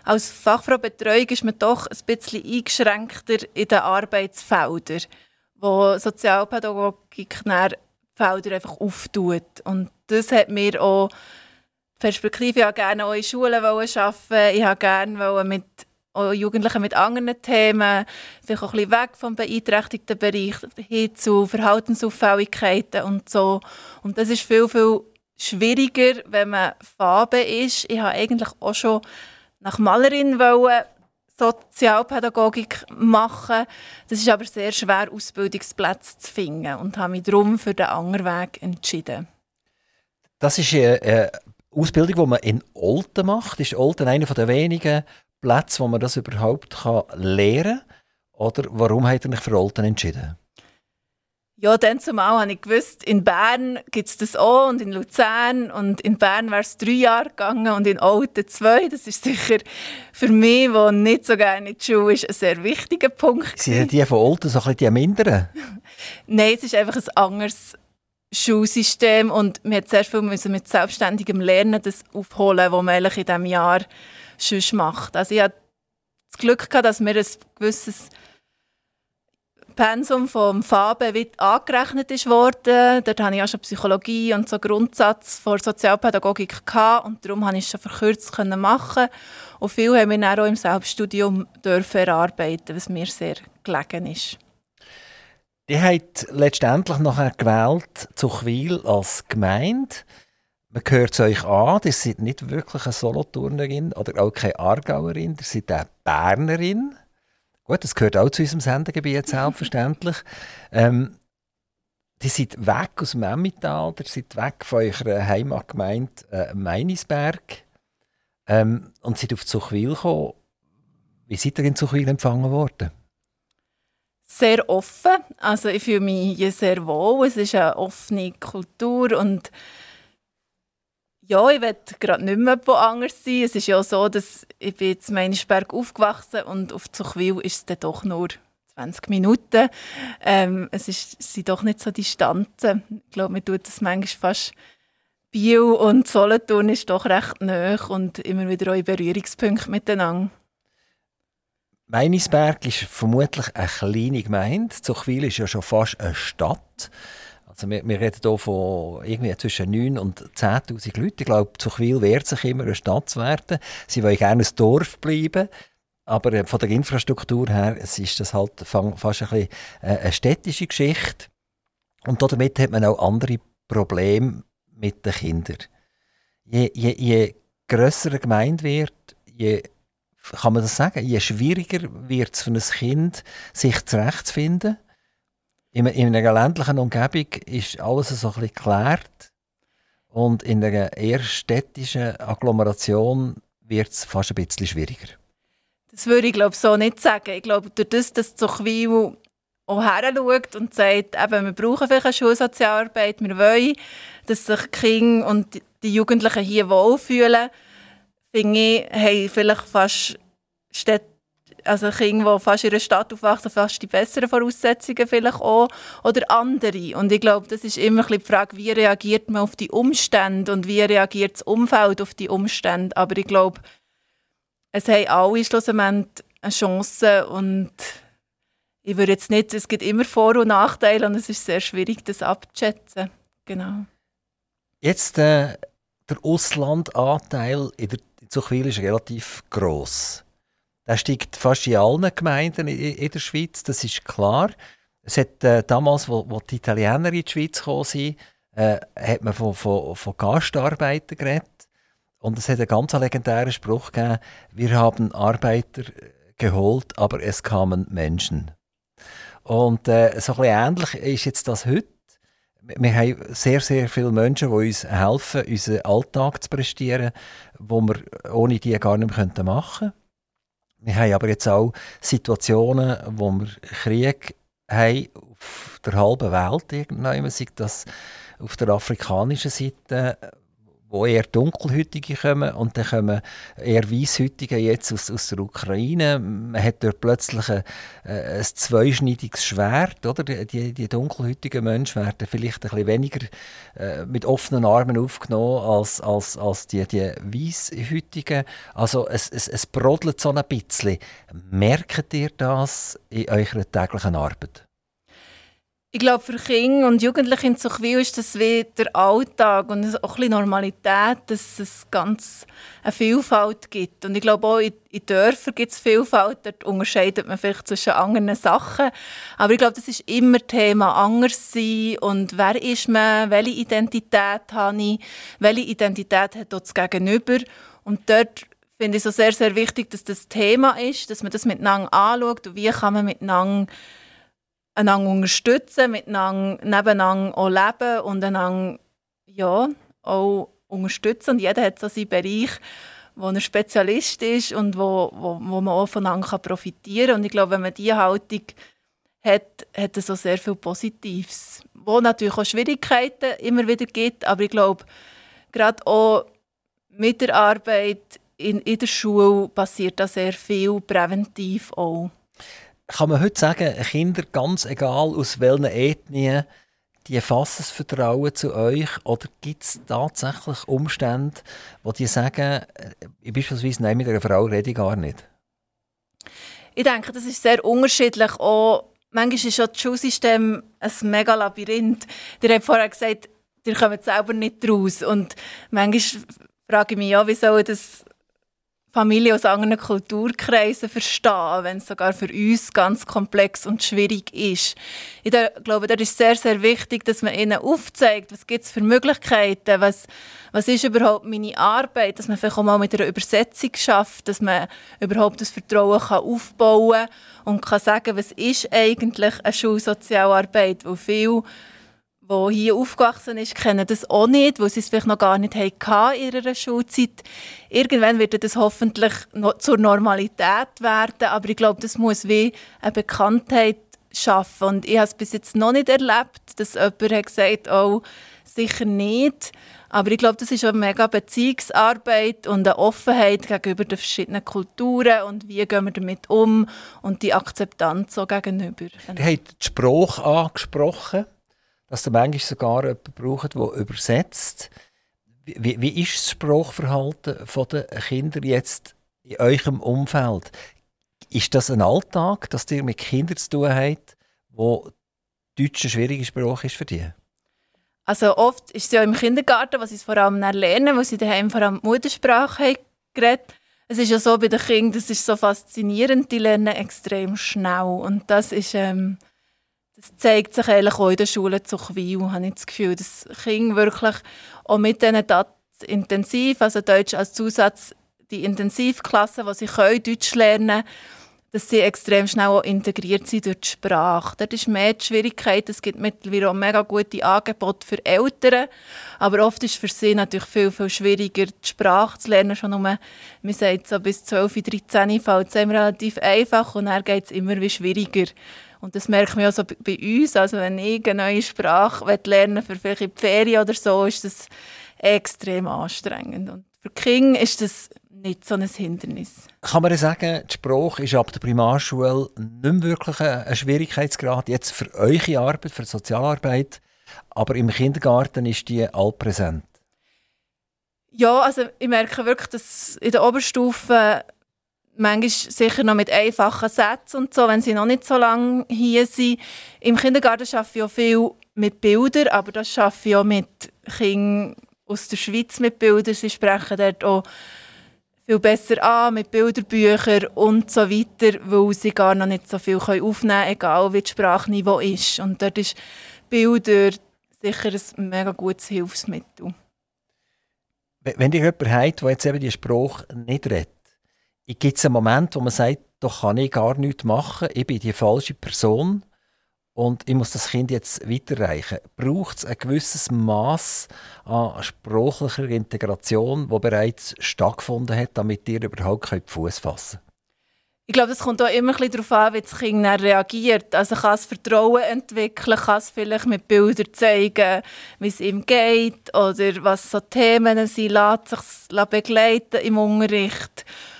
als Fachfrau Betreuung ist man doch ein bisschen eingeschränkter in den Arbeitsfeldern, wo Sozialpädagogik die Felder einfach auftut. Und das hat mir auch Perspektive, ich gerne auch in Schulen arbeiten, ich habe gerne mit Jugendlichen mit anderen Themen, vielleicht auch ein bisschen weg vom beeinträchtigten Bereich hin zu Verhaltensauffälligkeiten und so. Und das ist viel, viel schwieriger, wenn man Farbe ist. Ich habe eigentlich auch schon nach Malerin wollen, Sozialpädagogik machen. Das ist aber sehr schwer, Ausbildungsplätze zu finden und habe mich darum für den anderen Weg entschieden. Das ist eine Ausbildung, die man in Olten macht. Ist Olten einer der wenigen Plätze, wo man das überhaupt kann lernen kann? Oder warum habt ihr euch für Olten entschieden? Ja, dann zumal habe ich gewusst, in Bern gibt es das auch und in Luzern. Und in Bern wäre es drei Jahre gegangen und in Olten zwei. Das ist sicher für mich, der nicht so gerne in die Schule ist, ein sehr wichtiger Punkt. Sind die von Olten so ein bisschen die minderen? (laughs) Nein, es ist einfach ein anderes Schulsystem und wir mussten sehr viel mit selbstständigem Lernen das aufholen, was man in diesem Jahr schon macht. Also ich hatte das Glück, gehabt, dass mir ein gewisses Pensum vom Fabe angerechnet worden. Dort hatte ich auch schon Psychologie und so Grundsatz vor Sozialpädagogik gehabt, und darum konnte ich es schon verkürzt machen. Und viel haben wir dann auch im Selbststudium erarbeiten, was mir sehr gelegen ist. Die hat letztendlich nachher gewählt Zuchwil als Gemeinde. Man hört es euch an, ihr seid nicht wirklich eine Solothurnerin oder auch keine Aargauerin, ihr seid eine Bernerin. Gut, das gehört auch zu unserem Sendegebiet, selbstverständlich. (laughs) ähm, die seid weg aus dem Emmental, ihr seid weg von eurer Heimatgemeinde äh, Meinisberg ähm, und seid auf Zuchwil gekommen. Wie seid ihr in Zuchwil empfangen worden? Sehr offen. Also ich fühle mich hier sehr wohl. Es ist eine offene Kultur und ja, ich will gerade nicht mehr woanders sein. Es ist ja so, dass ich bin jetzt in Meinisberg aufgewachsen und auf Zuchwil ist es dann doch nur 20 Minuten. Ähm, es ist, sind doch nicht so Distanzen. Ich glaube, man tut das manchmal fast Biel und Solothurn ist doch recht nah und immer wieder auch in Berührungspunkte miteinander. Meinisberg ist vermutlich eine kleine Gemeinde. Zuchwil ist ja schon fast eine Stadt. Also wir, wir reden hier von irgendwie zwischen 9.000 und 10'000 Leuten. Ich glaube, Zuchwil wehrt sich immer, eine Stadt zu werden. Sie wollen gerne ein Dorf bleiben. Aber äh, von der Infrastruktur her es ist das halt fast ein bisschen äh, eine städtische Geschichte. Und damit hat man auch andere Probleme mit den Kindern. Je, je, je grösser eine Gemeinde wird, je kann man das sagen, je schwieriger wird es für ein Kind, sich zurechtzufinden. In, in einer ländlichen Umgebung ist alles so ein bisschen geklärt. Und in einer eher städtischen Agglomeration wird es fast ein bisschen schwieriger. Das würde ich glaube so nicht sagen. Ich glaube, durch das, dass Zuchwil auch her schaut und sagt, eben, wir brauchen vielleicht eine Schulsozialarbeit, wir wollen, dass sich die Kinder und die Jugendlichen hier wohlfühlen, finde ich, haben vielleicht fast Städte, also Kinder, die fast in einer Stadt aufwachsen, fast die besseren Voraussetzungen vielleicht auch, oder andere. Und ich glaube, das ist immer die Frage, wie reagiert man auf die Umstände und wie reagiert das Umfeld auf die Umstände. Aber ich glaube, es haben alle schlussendlich eine Chance und ich würde jetzt nicht, es gibt immer Vor- und Nachteile und es ist sehr schwierig, das abzuschätzen. Genau. Jetzt äh, der Auslandanteil in der Zuchwil ist relativ groß. Der steigt fast in allen Gemeinden in, der Schweiz, das ist klar. Es hat äh, damals, wo, die Italiener in die Schweiz gekommen sind, äh, hat man von, von, von Gastarbeitern geredet. Und es hat einen ganz legendären Spruch gegeben, wir haben Arbeiter geholt, aber es kamen Menschen. Und äh, so ein bisschen ähnlich ist jetzt das heute. Wir haben sehr, sehr viele Menschen, die uns helfen, unseren Alltag zu prestieren, wo wir ohne die gar nicht mehr machen könnten. Wir haben aber jetzt auch Situationen, wo wir Krieg haben auf der halben Welt irgendwann, sei das auf der afrikanischen Seite, wo eher Dunkelhütige kommen und dann kommen eher Weißhütige jetzt aus, aus der Ukraine. Man hat dort plötzlich ein, äh, ein zweischneidiges Schwert. Oder? Die, die dunkelhütigen Menschen werden vielleicht ein bisschen weniger äh, mit offenen Armen aufgenommen als, als, als die, die Weißhütigen. Also es, es, es brodelt so ein bisschen. Merkt ihr das in eurer täglichen Arbeit? Ich glaube, für Kinder und Jugendliche in Zuchwil ist das wie der Alltag und auch ein Normalität, dass es ganz eine Vielfalt gibt. Und ich glaube auch in, in Dörfern gibt es Vielfalt, dort unterscheidet man vielleicht zwischen anderen Sachen. Aber ich glaube, das ist immer Thema anders sein und wer ist man, welche Identität habe ich, welche Identität hat das Gegenüber. Und dort finde ich es so sehr, sehr wichtig, dass das Thema ist, dass man das miteinander anschaut und wie kann man miteinander einander unterstützen, miteinander nebeneinander auch leben und einander ja, auch unterstützen. Und jeder hat so seinen Bereich, wo ein Spezialist ist und wo, wo, wo man auch voneinander profitieren kann. Und ich glaube, wenn man diese Haltung hat, hat es auch sehr viel Positives. Wo natürlich auch Schwierigkeiten immer wieder gibt, aber ich glaube, gerade auch mit der Arbeit in, in der Schule passiert da sehr viel präventiv auch. Kann man heute sagen, Kinder, ganz egal aus welchen Ethnien, die fassen das Vertrauen zu euch oder gibt es tatsächlich Umstände, wo die sagen, ich äh, beispielsweise, nein, mit einer Frau rede ich gar nicht? Ich denke, das ist sehr unterschiedlich. Auch, manchmal ist das Schulsystem ein mega Labyrinth. Ihr habt vorher gesagt, ihr kommt selber nicht raus. Und manchmal frage ich mich ja, wie soll das Familie aus anderen Kulturkreisen verstehen, wenn es sogar für uns ganz komplex und schwierig ist. Ich glaube, da ist sehr, sehr wichtig, dass man ihnen aufzeigt, was gibt es für Möglichkeiten, was, was ist überhaupt meine Arbeit, dass man vielleicht auch mal mit einer Übersetzung schafft, dass man überhaupt das Vertrauen kann aufbauen und kann sagen, was ist eigentlich eine Schulsozialarbeit, wo viel die hier aufgewachsen ist, kennen das auch nicht, weil sie es vielleicht noch gar nicht hatten in ihrer Schulzeit. Irgendwann wird das hoffentlich zur Normalität werden, aber ich glaube, das muss wie eine Bekanntheit schaffen. Und ich habe es bis jetzt noch nicht erlebt, dass jemand hat gesagt oh, sicher nicht. Aber ich glaube, das ist eine mega Beziehungsarbeit und eine Offenheit gegenüber den verschiedenen Kulturen und wie gehen wir damit um und die Akzeptanz so gegenüber. Ihr habt den Spruch angesprochen dass ihr manchmal sogar jemanden braucht, der übersetzt. Wie, wie ist das Sprachverhalten der Kinder jetzt in eurem Umfeld? Ist das ein Alltag, dass ihr mit Kindern zu tun habt, wo Deutsch eine schwierige Sprache ist für die? Also oft ist es ja im Kindergarten, was sie vor allem lernen, wo sie daheim vor allem Muttersprache haben Es ist ja so bei den Kindern, das ist so faszinierend, die lernen extrem schnell und das ist ähm, das zeigt sich eigentlich auch in der Schule zu Quil, habe ich das Gefühl, dass Kinder wirklich auch mit diesen DAT intensiv, also Deutsch als Zusatz, die Intensivklassen, wo sie können, Deutsch lernen dass sie extrem schnell auch integriert sind durch die Sprache. Dort ist mehr die Schwierigkeit, es gibt mittlerweile auch mega gute Angebote für Eltern, aber oft ist für sie natürlich viel, viel schwieriger, die Sprache zu lernen. Schon nur, man sagt so bis 12, 13 fällt es relativ einfach und dann geht es immer wie schwieriger. Und das merkt man ja so bei uns. Also wenn ich eine neue Sprache lernen für vielleicht in die Ferien oder so, ist das extrem anstrengend. Und für Kinder ist das nicht so ein Hindernis. Kann man sagen, die Sprache ist ab der Primarschule nicht mehr wirklich ein Schwierigkeitsgrad jetzt für eure Arbeit, für die Sozialarbeit, aber im Kindergarten ist die allpräsent? Ja, also ich merke wirklich, dass in der Oberstufe manchmal sicher noch mit einfachen Sätzen und so, wenn sie noch nicht so lange hier sind. Im Kindergarten arbeite ich auch viel mit Bildern, aber das schaffe ich auch mit Kindern aus der Schweiz mit Bildern. Sie sprechen dort auch viel besser an mit Bilderbüchern und so weiter, weil sie gar noch nicht so viel aufnehmen können, egal wie das Sprachniveau ist. Und dort ist Bilder sicher ein mega gutes Hilfsmittel. Wenn ihr jemanden habt, der jetzt eben die Sprache nicht redet, gibt es einen Moment, wo man sagt, da kann ich gar nichts machen, ich bin die falsche Person und ich muss das Kind jetzt weiterreichen. Braucht es ein gewisses Maß an sprachlicher Integration, wo bereits stattgefunden hat, damit ihr überhaupt Fuß fassen könnt? Ich glaube, es kommt auch immer darauf an, wie das Kind reagiert. Also kann es Vertrauen entwickeln, kann es vielleicht mit Bildern zeigen, wie es ihm geht oder was so Themen sind, lässt sich begleiten im Unterricht. Ähm,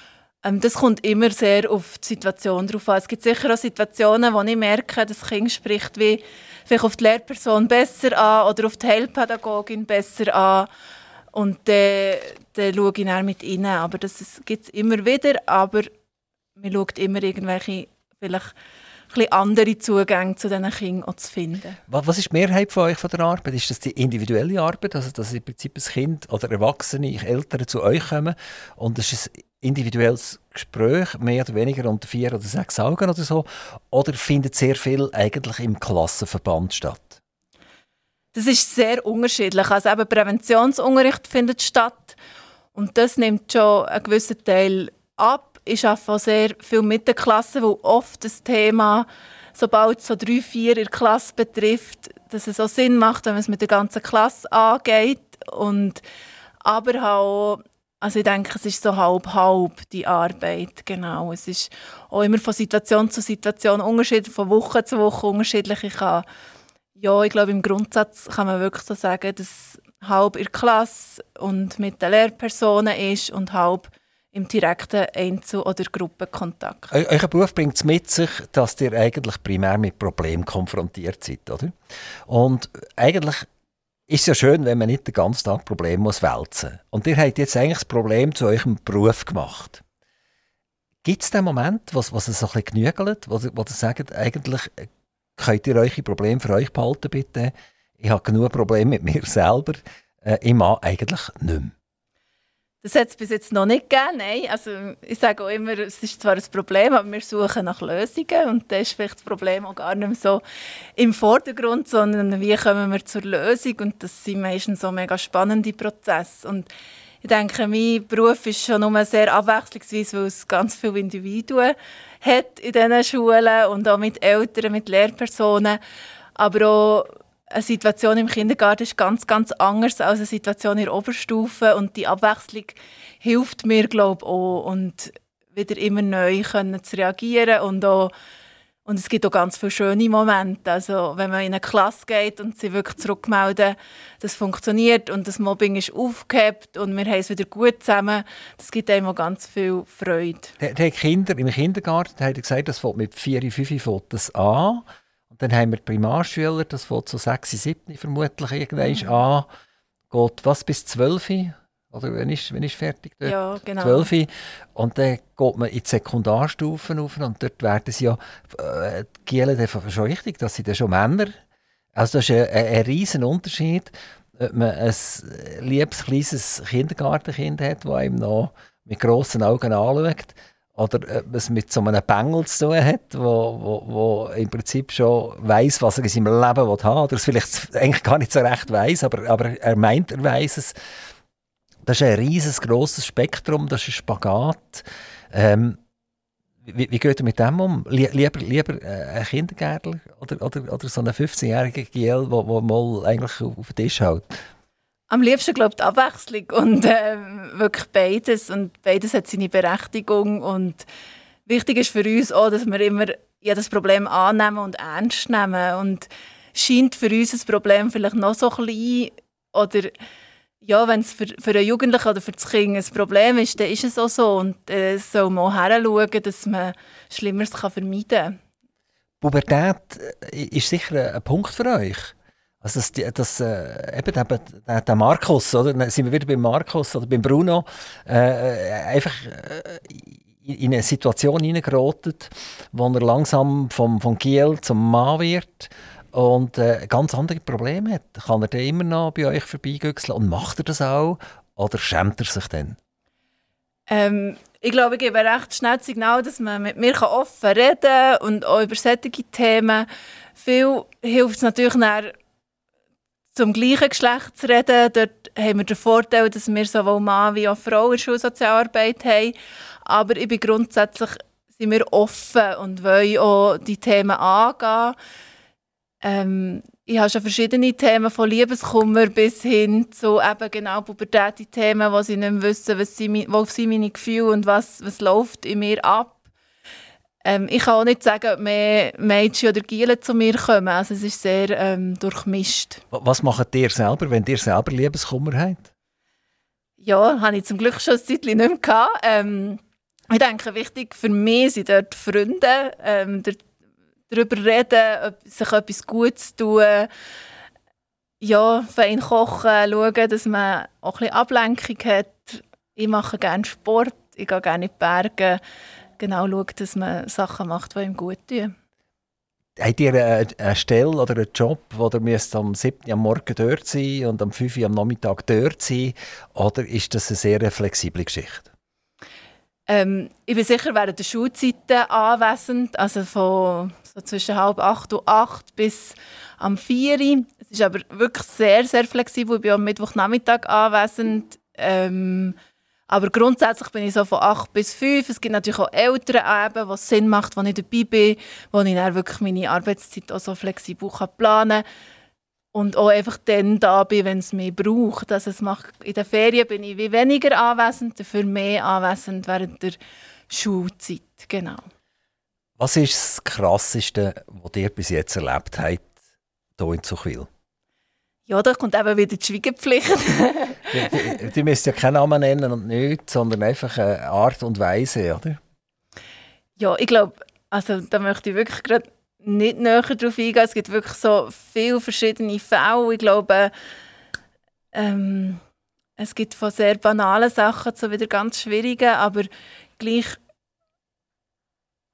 das kommt immer sehr auf die Situation drauf an. Es gibt sicher auch Situationen, wo ich merke, das Kind spricht wie vielleicht auf die Lehrperson besser an oder auf die Heilpädagogin besser an. Und dann, dann schaue ich dann mit ihnen. Aber das gibt es immer wieder. Aber man schaut immer irgendwelche vielleicht andere Zugänge zu diesen Kindern zu finden. Was ist die Mehrheit von euch von der Arbeit? Ist das die individuelle Arbeit, also dass im Prinzip ein Kind oder Erwachsene, Eltern zu euch kommen und es ist individuelles Gespräch, mehr oder weniger unter vier oder sechs Augen oder so, oder findet sehr viel eigentlich im Klassenverband statt? Das ist sehr unterschiedlich. Also eben Präventionsunterricht findet statt und das nimmt schon einen gewissen Teil ab ich arbeite sehr viel mit der Klasse, weil oft das Thema, sobald es so drei, vier in der Klasse betrifft, dass es auch Sinn macht, wenn man es mit der ganzen Klasse angeht. Und, aber auch Also ich denke, es ist so halb-halb, die Arbeit, genau. Es ist auch immer von Situation zu Situation unterschiedlich, von Woche zu Woche unterschiedlich. Ich kann, ja, ich glaube, im Grundsatz kann man wirklich so sagen, dass halb in der Klasse und mit den Lehrpersonen ist und halb im direkten Einzel- oder Gruppenkontakt. Eu euer Beruf bringt es mit sich, dass ihr eigentlich primär mit Problemen konfrontiert seid, oder? Und eigentlich ist ja schön, wenn man nicht den ganzen Tag Probleme muss wälzen. Und ihr habt jetzt eigentlich das Problem zu eurem Beruf gemacht. Gibt es den Moment, was, was es so ein bisschen genügelt, wo, wo ihr sagt, eigentlich könnt ihr eure Probleme für euch behalten, bitte? Ich habe genug Probleme mit mir (laughs) selber. Äh, ich mache eigentlich nicht mehr. Das hat es bis jetzt noch nicht gegeben, nein. Also ich sage auch immer, es ist zwar ein Problem, aber wir suchen nach Lösungen. Und da ist vielleicht das Problem auch gar nicht mehr so im Vordergrund, sondern wie kommen wir zur Lösung? Und das sind meistens so mega spannende Prozesse. Und ich denke, mein Beruf ist schon nur sehr abwechslungsweise, weil es ganz viele Individuen hat in diesen Schulen und auch mit Eltern, mit Lehrpersonen, aber auch eine Situation im Kindergarten ist ganz, ganz anders als eine Situation in der Oberstufe und die Abwechslung hilft mir, glaube ich, auch und wieder immer neu können zu reagieren und auch und es gibt auch ganz viele schöne Momente. Also, wenn man in eine Klasse geht und sie wirklich zurückmelden, das funktioniert und das Mobbing ist aufgehebt und wir haben es wieder gut zusammen, das gibt einem auch ganz viel Freude. Die, Kinder im Kindergarten haben gesagt, das fängt mit 4, 5 Fotos an. Und dann haben wir die Primarschüler, das fängt so 6, 7 vermutlich irgendwann mhm. an. Geht was bis 12? Oder wenn ist, wenn ist fertig dort? Ja, genau. 12. Und dann geht man in die Sekundarstufen auf und dort werden sie ja, äh, die Gielen schon richtig, dass sie dann schon Männer, also das ist ein, ein, ein riesen Unterschied, ob man ein liebes, kleines Kindergartenkind hat, das einem noch mit grossen Augen anschaut, oder ob es mit so einem Bengel zu tun hat, wo, wo, wo im Prinzip schon weiß, was er in seinem Leben will haben oder es vielleicht (laughs) eigentlich gar nicht so recht weiß, aber, aber er meint, er weiß es. Das ist ein riesiges, grosses Spektrum, das ist ein Spagat. Ähm, wie, wie geht ihr mit dem um? Lieber, lieber äh, ein Kindergärtler oder, oder, oder so ein 15-jähriger GL, der mal eigentlich auf den Tisch hält? Am liebsten glaube ich die Abwechslung und äh, wirklich beides und beides hat seine Berechtigung und wichtig ist für uns auch, dass wir immer jedes Problem annehmen und ernst nehmen und scheint für uns ein Problem vielleicht noch so klein oder ja, wenn es für, für einen Jugendlichen oder für das Kind ein Problem ist, dann ist es auch so und äh, soll man auch hinschauen, dass man Schlimmeres kann vermeiden kann. Pubertät äh, ist sicher ein Punkt für euch. Also das, das äh, eben der, der, Markus, oder? Dann sind wir wieder beim Markus oder beim Bruno, äh, einfach äh, in eine Situation hineingeraten, wo er langsam vom, vom Kiel zum Mann wird und äh, ganz andere Probleme hat. Kann er dann immer noch bei euch vorbeigüchseln und macht er das auch oder schämt er sich dann? Ähm, ich glaube, ich gebe recht schnell das Signal, dass man mit mir offen reden kann und auch über solche Themen. Viel hilft es natürlich nachher, zum gleichen Geschlecht zu reden. Dort haben wir den Vorteil, dass wir sowohl Mann wie auch Frau in der Schulsozialarbeit haben. Aber ich bin grundsätzlich sind wir offen und wollen auch die Themen angehen. Ähm, ich habe schon verschiedene Themen, von Liebeskummer bis hin zu eben genau Pubertät-Themen, wo sie nicht wissen, was sie, wo sind meine Gefühle und was, was läuft in mir ab. Ähm, ich kann auch nicht sagen, ob mehr Mädchen oder Gielen zu mir kommen. Also es ist sehr ähm, durchmischt. Was macht ihr selber, wenn ihr selber Liebeskummer habt? Ja, habe ich zum Glück schon ein Zeitchen nicht mehr gehabt. Ähm, ich denke, wichtig für mich sind dort Freunde, ähm, darüber reden, ob sich etwas Gutes tun, ja, fein kochen, schauen, dass man auch ein bisschen Ablenkung hat. Ich mache gerne Sport, ich gehe gerne in die Berge genau schaut, dass man Sachen macht, die ihm gut tun. Habt ihr eine Stelle oder einen Job, wo ihr am 7. am Morgen dort sein und am 5. am Nachmittag dort sein Oder ist das eine sehr flexible Geschichte? Ähm, ich bin sicher während der Schulzeiten anwesend, also von so zwischen halb acht und acht bis am vier. Es ist aber wirklich sehr, sehr flexibel. Ich bin am Mittwochnachmittag anwesend. Ähm, aber grundsätzlich bin ich so von 8 bis 5. Es gibt natürlich auch ältere Abende, wo es Sinn macht, wo ich dabei bin, wo ich dann wirklich meine Arbeitszeit auch so flexibel planen kann. und auch einfach dann da bin, wenn es mich braucht. Also es macht, in den Ferien bin ich wie weniger anwesend, dafür mehr anwesend während der Schulzeit. Genau. Was ist das Krasseste, was ihr bis jetzt erlebt habt, hier in Zuchwil? Ja, da kommt eben wieder die Schweigepflicht. die, (laughs) die müsst ja keinen Namen nennen und nichts, sondern einfach eine Art und Weise, oder? Ja, ich glaube, also da möchte ich wirklich gerade nicht näher darauf eingehen. Es gibt wirklich so viele verschiedene Fälle. Ich glaube, ähm, es gibt von sehr banalen Sachen zu wieder ganz schwierigen, aber gleich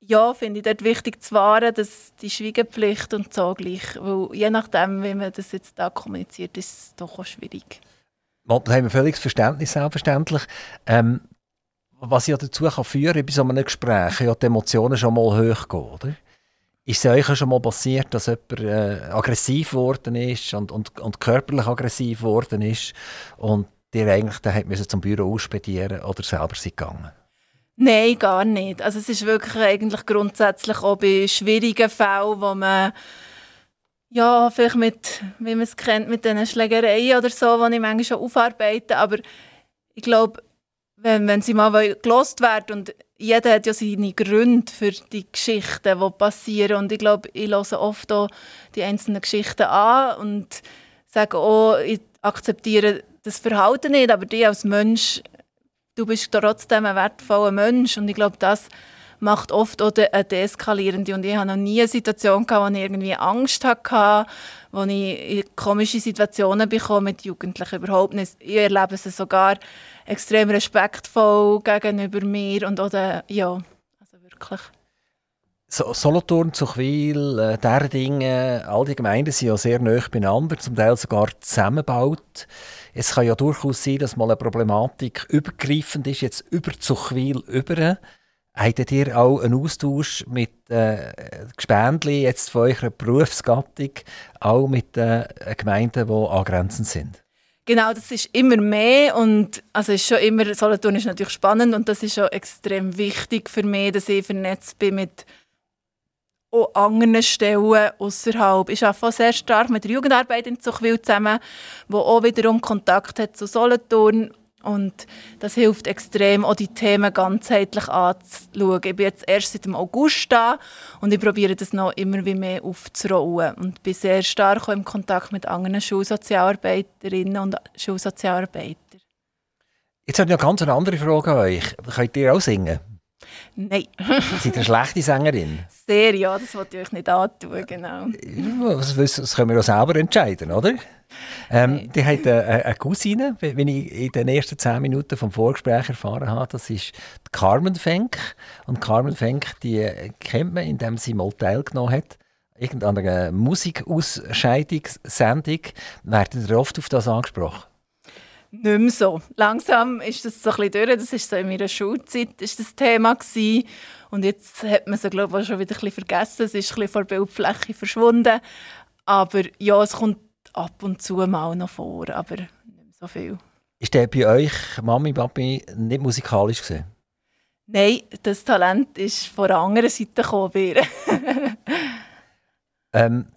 ja, finde ich dort wichtig zu wahren, dass die Schweigepflicht und so gleich, weil je nachdem, wie man das jetzt da kommuniziert, ist es doch auch schwierig. Da haben wir völliges Verständnis, selbstverständlich. Ähm, was ja dazu kann führen bei so einem Gespräch, ja die Emotionen schon mal hochgehen, oder? Ist es euch schon mal passiert, dass jemand äh, aggressiv geworden ist und, und, und körperlich aggressiv geworden ist und ihr eigentlich dann zum Büro ausspedieren oder selber sind gegangen? Nein, gar nicht. Also es ist wirklich eigentlich grundsätzlich auch bei schwierigen Fällen, wo man ja, vielleicht mit, wie man es kennt, mit diesen Schlägereien oder so, die ich manchmal schon aufarbeite, aber ich glaube, wenn, wenn sie mal gelost werden und jeder hat ja seine Gründe für die Geschichten, die passieren und ich glaube, ich höre oft auch die einzelnen Geschichten an und sage auch, ich akzeptiere das Verhalten nicht, aber die als Mensch du bist trotzdem ein wertvoller Mensch und ich glaube, das macht oft auch eine deeskalierende und ich habe noch nie eine Situation gehabt, wo ich irgendwie Angst hatte, wo ich in komische Situationen bekomme mit Jugendlichen überhaupt nicht. Ich erlebe sie sogar extrem respektvoll gegenüber mir und auch ja, also wirklich. So, Solothurn, Zuchwil, äh, der Dinge, all die Gemeinden sind ja sehr nah beieinander, zum Teil sogar zusammengebaut. Es kann ja durchaus sein, dass mal eine Problematik übergreifend ist, jetzt über Zuchwil über. Hattet ihr auch einen Austausch mit äh, Gespendli jetzt von eurer Berufsgattung, auch mit den äh, Gemeinden, die angrenzend sind? Genau, das ist immer mehr und also ist schon immer, Solothurn ist natürlich spannend und das ist schon extrem wichtig für mich, dass ich vernetzt bin mit auch anderen Stellen außerhalb. Ich arbeite sehr stark mit der Jugendarbeit in Zuchwil zusammen, wo auch wiederum Kontakt hat zu Solothurn und das hilft extrem, auch die Themen ganzheitlich anzuschauen. Ich bin jetzt erst seit dem August da und ich probiere das noch immer wie mehr aufzurollen und bin sehr stark auch im Kontakt mit anderen Schulsozialarbeiterinnen und Schulsozialarbeitern. Jetzt habe ich noch ganz eine andere Frage an euch. Könnt ihr auch singen? Nein. (laughs) Seid ihr eine schlechte Sängerin? Sehr, ja, das wollte ich euch nicht antun, genau. Das, das können wir auch selber entscheiden, oder? Ähm, die hat eine, eine Cousine, wenn ich in den ersten zehn Minuten vom Vorgespräch erfahren habe, das ist Carmen Fenk. Und Carmen Fenk, die kennt man, indem sie mal teilgenommen hat irgendeiner Musikausscheidungssendung. Werden ihr oft auf das angesprochen? Nicht mehr so. Langsam ist das so ein bisschen durch. Das war so in meiner Schulzeit ist das Thema. Gewesen. Und jetzt hat man es, glaube ich, schon wieder ein bisschen vergessen. Es ist ein bisschen von der Bildfläche verschwunden. Aber ja, es kommt ab und zu mal noch vor, aber nicht mehr so viel. Ist der bei euch, Mami, Papi, nicht musikalisch gesehen? Nein, das Talent ist von der anderen Seite gekommen. (laughs) ähm,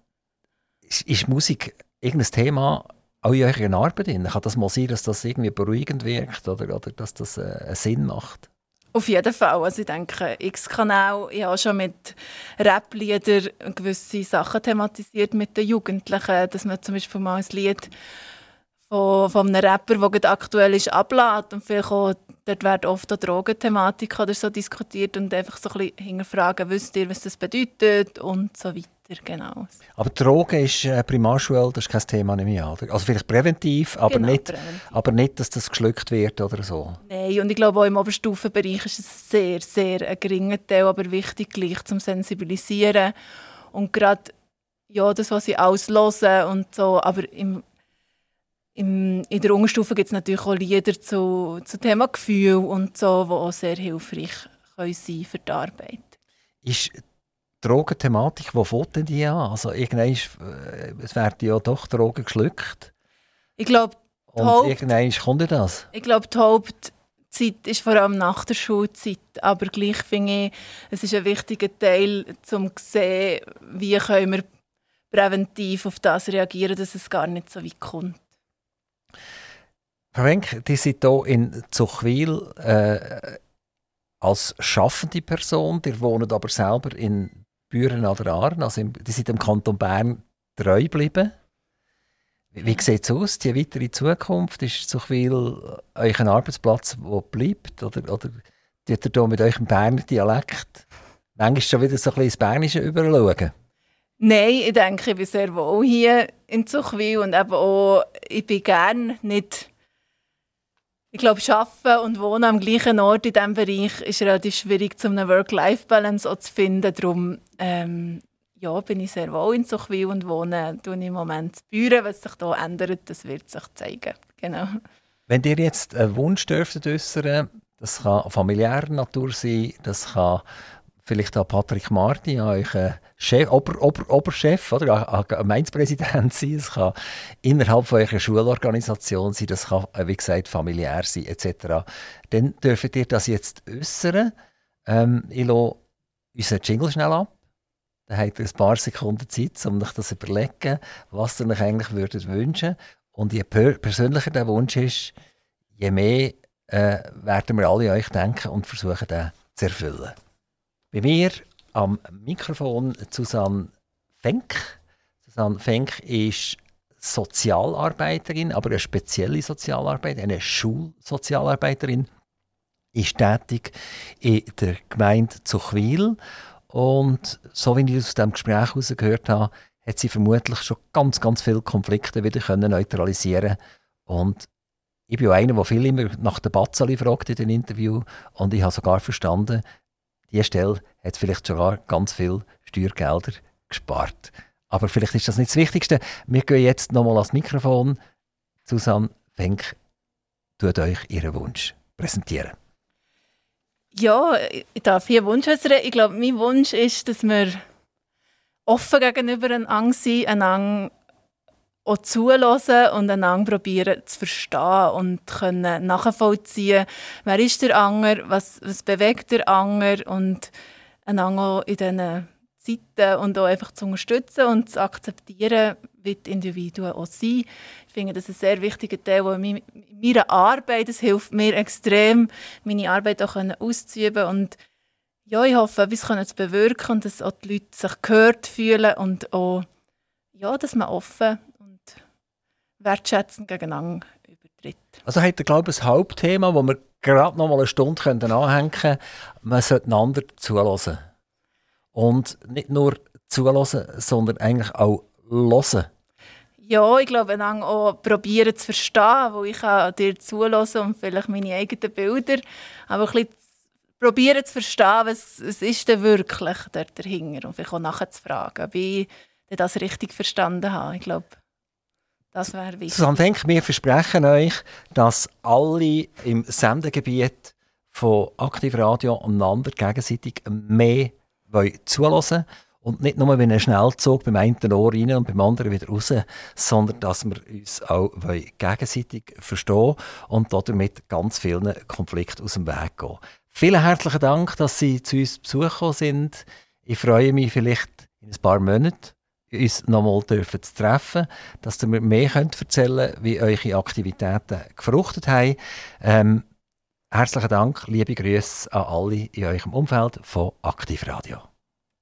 ist, ist Musik irgendein Thema, auch in eurer Arbeit drin? Kann das mal sein, dass das irgendwie beruhigend wirkt oder, oder dass das äh, Sinn macht? Auf jeden Fall. Also ich denke, X-Kanal, ich habe schon mit Rap-Liedern gewisse Sachen thematisiert mit den Jugendlichen, dass man zum Beispiel mal ein Lied von, von einem Rapper, der aktuell ist, ablädt und vielleicht dort wird oft auch Drogenthematik oder so diskutiert und einfach so ein bisschen hinterfragen, wisst ihr, was das bedeutet und so weiter genau. Aber Drogen ist äh, Primarschule, das ist kein Thema mehr, oder? Also vielleicht präventiv, aber, genau, nicht, präventiv. aber nicht, dass das geschluckt wird oder so. Nein, und ich glaube auch im Oberstufenbereich ist es sehr, sehr ein geringer Teil, aber wichtig gleich zum Sensibilisieren. Und gerade ja, das, was sie auslösen und so, aber im, im, in der Unterstufe gibt es natürlich auch Lieder zu, zu Thema Gefühl und so, die auch sehr hilfreich können sein für die Arbeit. Ist Drogenthematik, wo fängt denn die an? Also irgendwann, äh, es werden ja doch Drogen geschluckt. Ich glaube, Und Haupt, irgendwann kommt das? Ich glaube, die Hauptzeit ist vor allem nach der Schulzeit. Aber gleich finde ich, es ist ein wichtiger Teil, um zu sehen, wie können wir präventiv auf das reagieren, dass es gar nicht so weit kommt. Frau Wenk, die sind hier in Zuchwil äh, als schaffende Person, die wohnen aber selber in Büren an der Aaren, also im, die sind dem Kanton Bern treu geblieben. Wie, sieht es aus, die weitere Zukunft? Ist Zuchwil euch ein Arbeitsplatz, der bleibt? Oder, oder tut ihr hier mit eurem Berner Dialekt manchmal schon wieder so ein bisschen ins Bernische überschauen? Nein, ich denke, ich bin sehr wohl hier in Zuchwil und eben auch, ich bin gerne nicht ich glaube, Arbeiten und Wohnen am gleichen Ort in diesem Bereich ist relativ schwierig, um eine Work-Life-Balance zu finden. Darum ähm, ja, bin ich sehr wohl in Zuchwil und wohne tue im Moment Büren. Was sich da ändert, das wird sich zeigen. Genau. Wenn ihr jetzt einen Wunsch äußern, das kann familiärer Natur sein, das kann vielleicht auch Patrick Marti, euer Chef, Ober, Ober, Oberchef oder Gemeindepräsident sein, es kann innerhalb von eurer Schulorganisation sein, das kann, äh, wie gesagt, familiär sein, etc. Dann dürft ihr das jetzt äußern. Ähm, ich lasse unseren Jingle schnell ab. Dann habt ihr ein paar Sekunden Zeit, um euch das zu überlegen, was ihr euch eigentlich würdet wünschen Und je persönlicher der Wunsch ist, je mehr äh, werden wir alle an euch denken und versuchen, den zu erfüllen. Bei mir am Mikrofon Susanne Fenk. Susanne Fenk ist Sozialarbeiterin, aber eine spezielle Sozialarbeiterin, eine Schulsozialarbeiterin, ist tätig in der Gemeinde Zuchwil. Und so wie ich aus dem Gespräch herausgehört habe, hat sie vermutlich schon ganz, ganz viele Konflikte wieder können neutralisieren Und ich bin auch einer, der viel immer nach der Batzali fragt in den Interview. Und ich habe sogar verstanden, diese Stelle hat vielleicht sogar ganz viel Steuergelder gespart. Aber vielleicht ist das nicht das Wichtigste. Wir gehen jetzt nochmal ans Mikrofon. Susanne Fenk tut euch Ihren Wunsch präsentieren. Ja, ich darf hier Wunsch äußern. Ich glaube, mein Wunsch ist, dass wir offen gegenüber einander sind, einander auch zulassen und einander probieren zu verstehen und können nachvollziehen, wer ist der Anger, was, was bewegt der Anger und einander auch in diesen Zeiten und auch einfach zu unterstützen und zu akzeptieren, wie die Individuen auch sind. Ich finde das ein sehr wichtiger Teil in meiner Arbeit. Es hilft mir extrem, meine Arbeit auch auszuüben und ja, ich hoffe, etwas zu bewirken und dass auch die Leute sich gehört fühlen und auch, ja, dass man offen wertschätzend gegeneinander übertritt. Also hat er, glaube ich, ein Hauptthema, das wir gerade noch mal eine Stunde können anhängen können. Man sollte einander zulassen. Und nicht nur zulassen, sondern eigentlich auch hören. Ja, ich glaube, dann auch probieren zu verstehen, wo ich kann dir zulassen und vielleicht meine eigenen Bilder, aber ein bisschen probieren zu verstehen, was, was ist denn wirklich dort dahinter und vielleicht auch nachher zu fragen, wie ich das richtig verstanden habe. Ich glaube, das wäre wichtig. Susanne Denk, wir versprechen euch, dass alle im Sendegebiet von Aktivradio einander gegenseitig mehr zulassen und nicht nur wie ein Schnellzug beim einen Ohr rein und beim anderen wieder raus, sondern dass wir uns auch gegenseitig verstehen und damit ganz vielen Konflikten aus dem Weg gehen. Vielen herzlichen Dank, dass Sie zu uns besuchen sind. Ich freue mich vielleicht in ein paar Monaten uns nochmal dürfen zu treffen, dass ihr mir mehr könnt erzählen könnt, wie eure Aktivitäten gefruchtet haben. Ähm, herzlichen Dank, liebe Grüße an alle in eurem Umfeld von Aktivradio.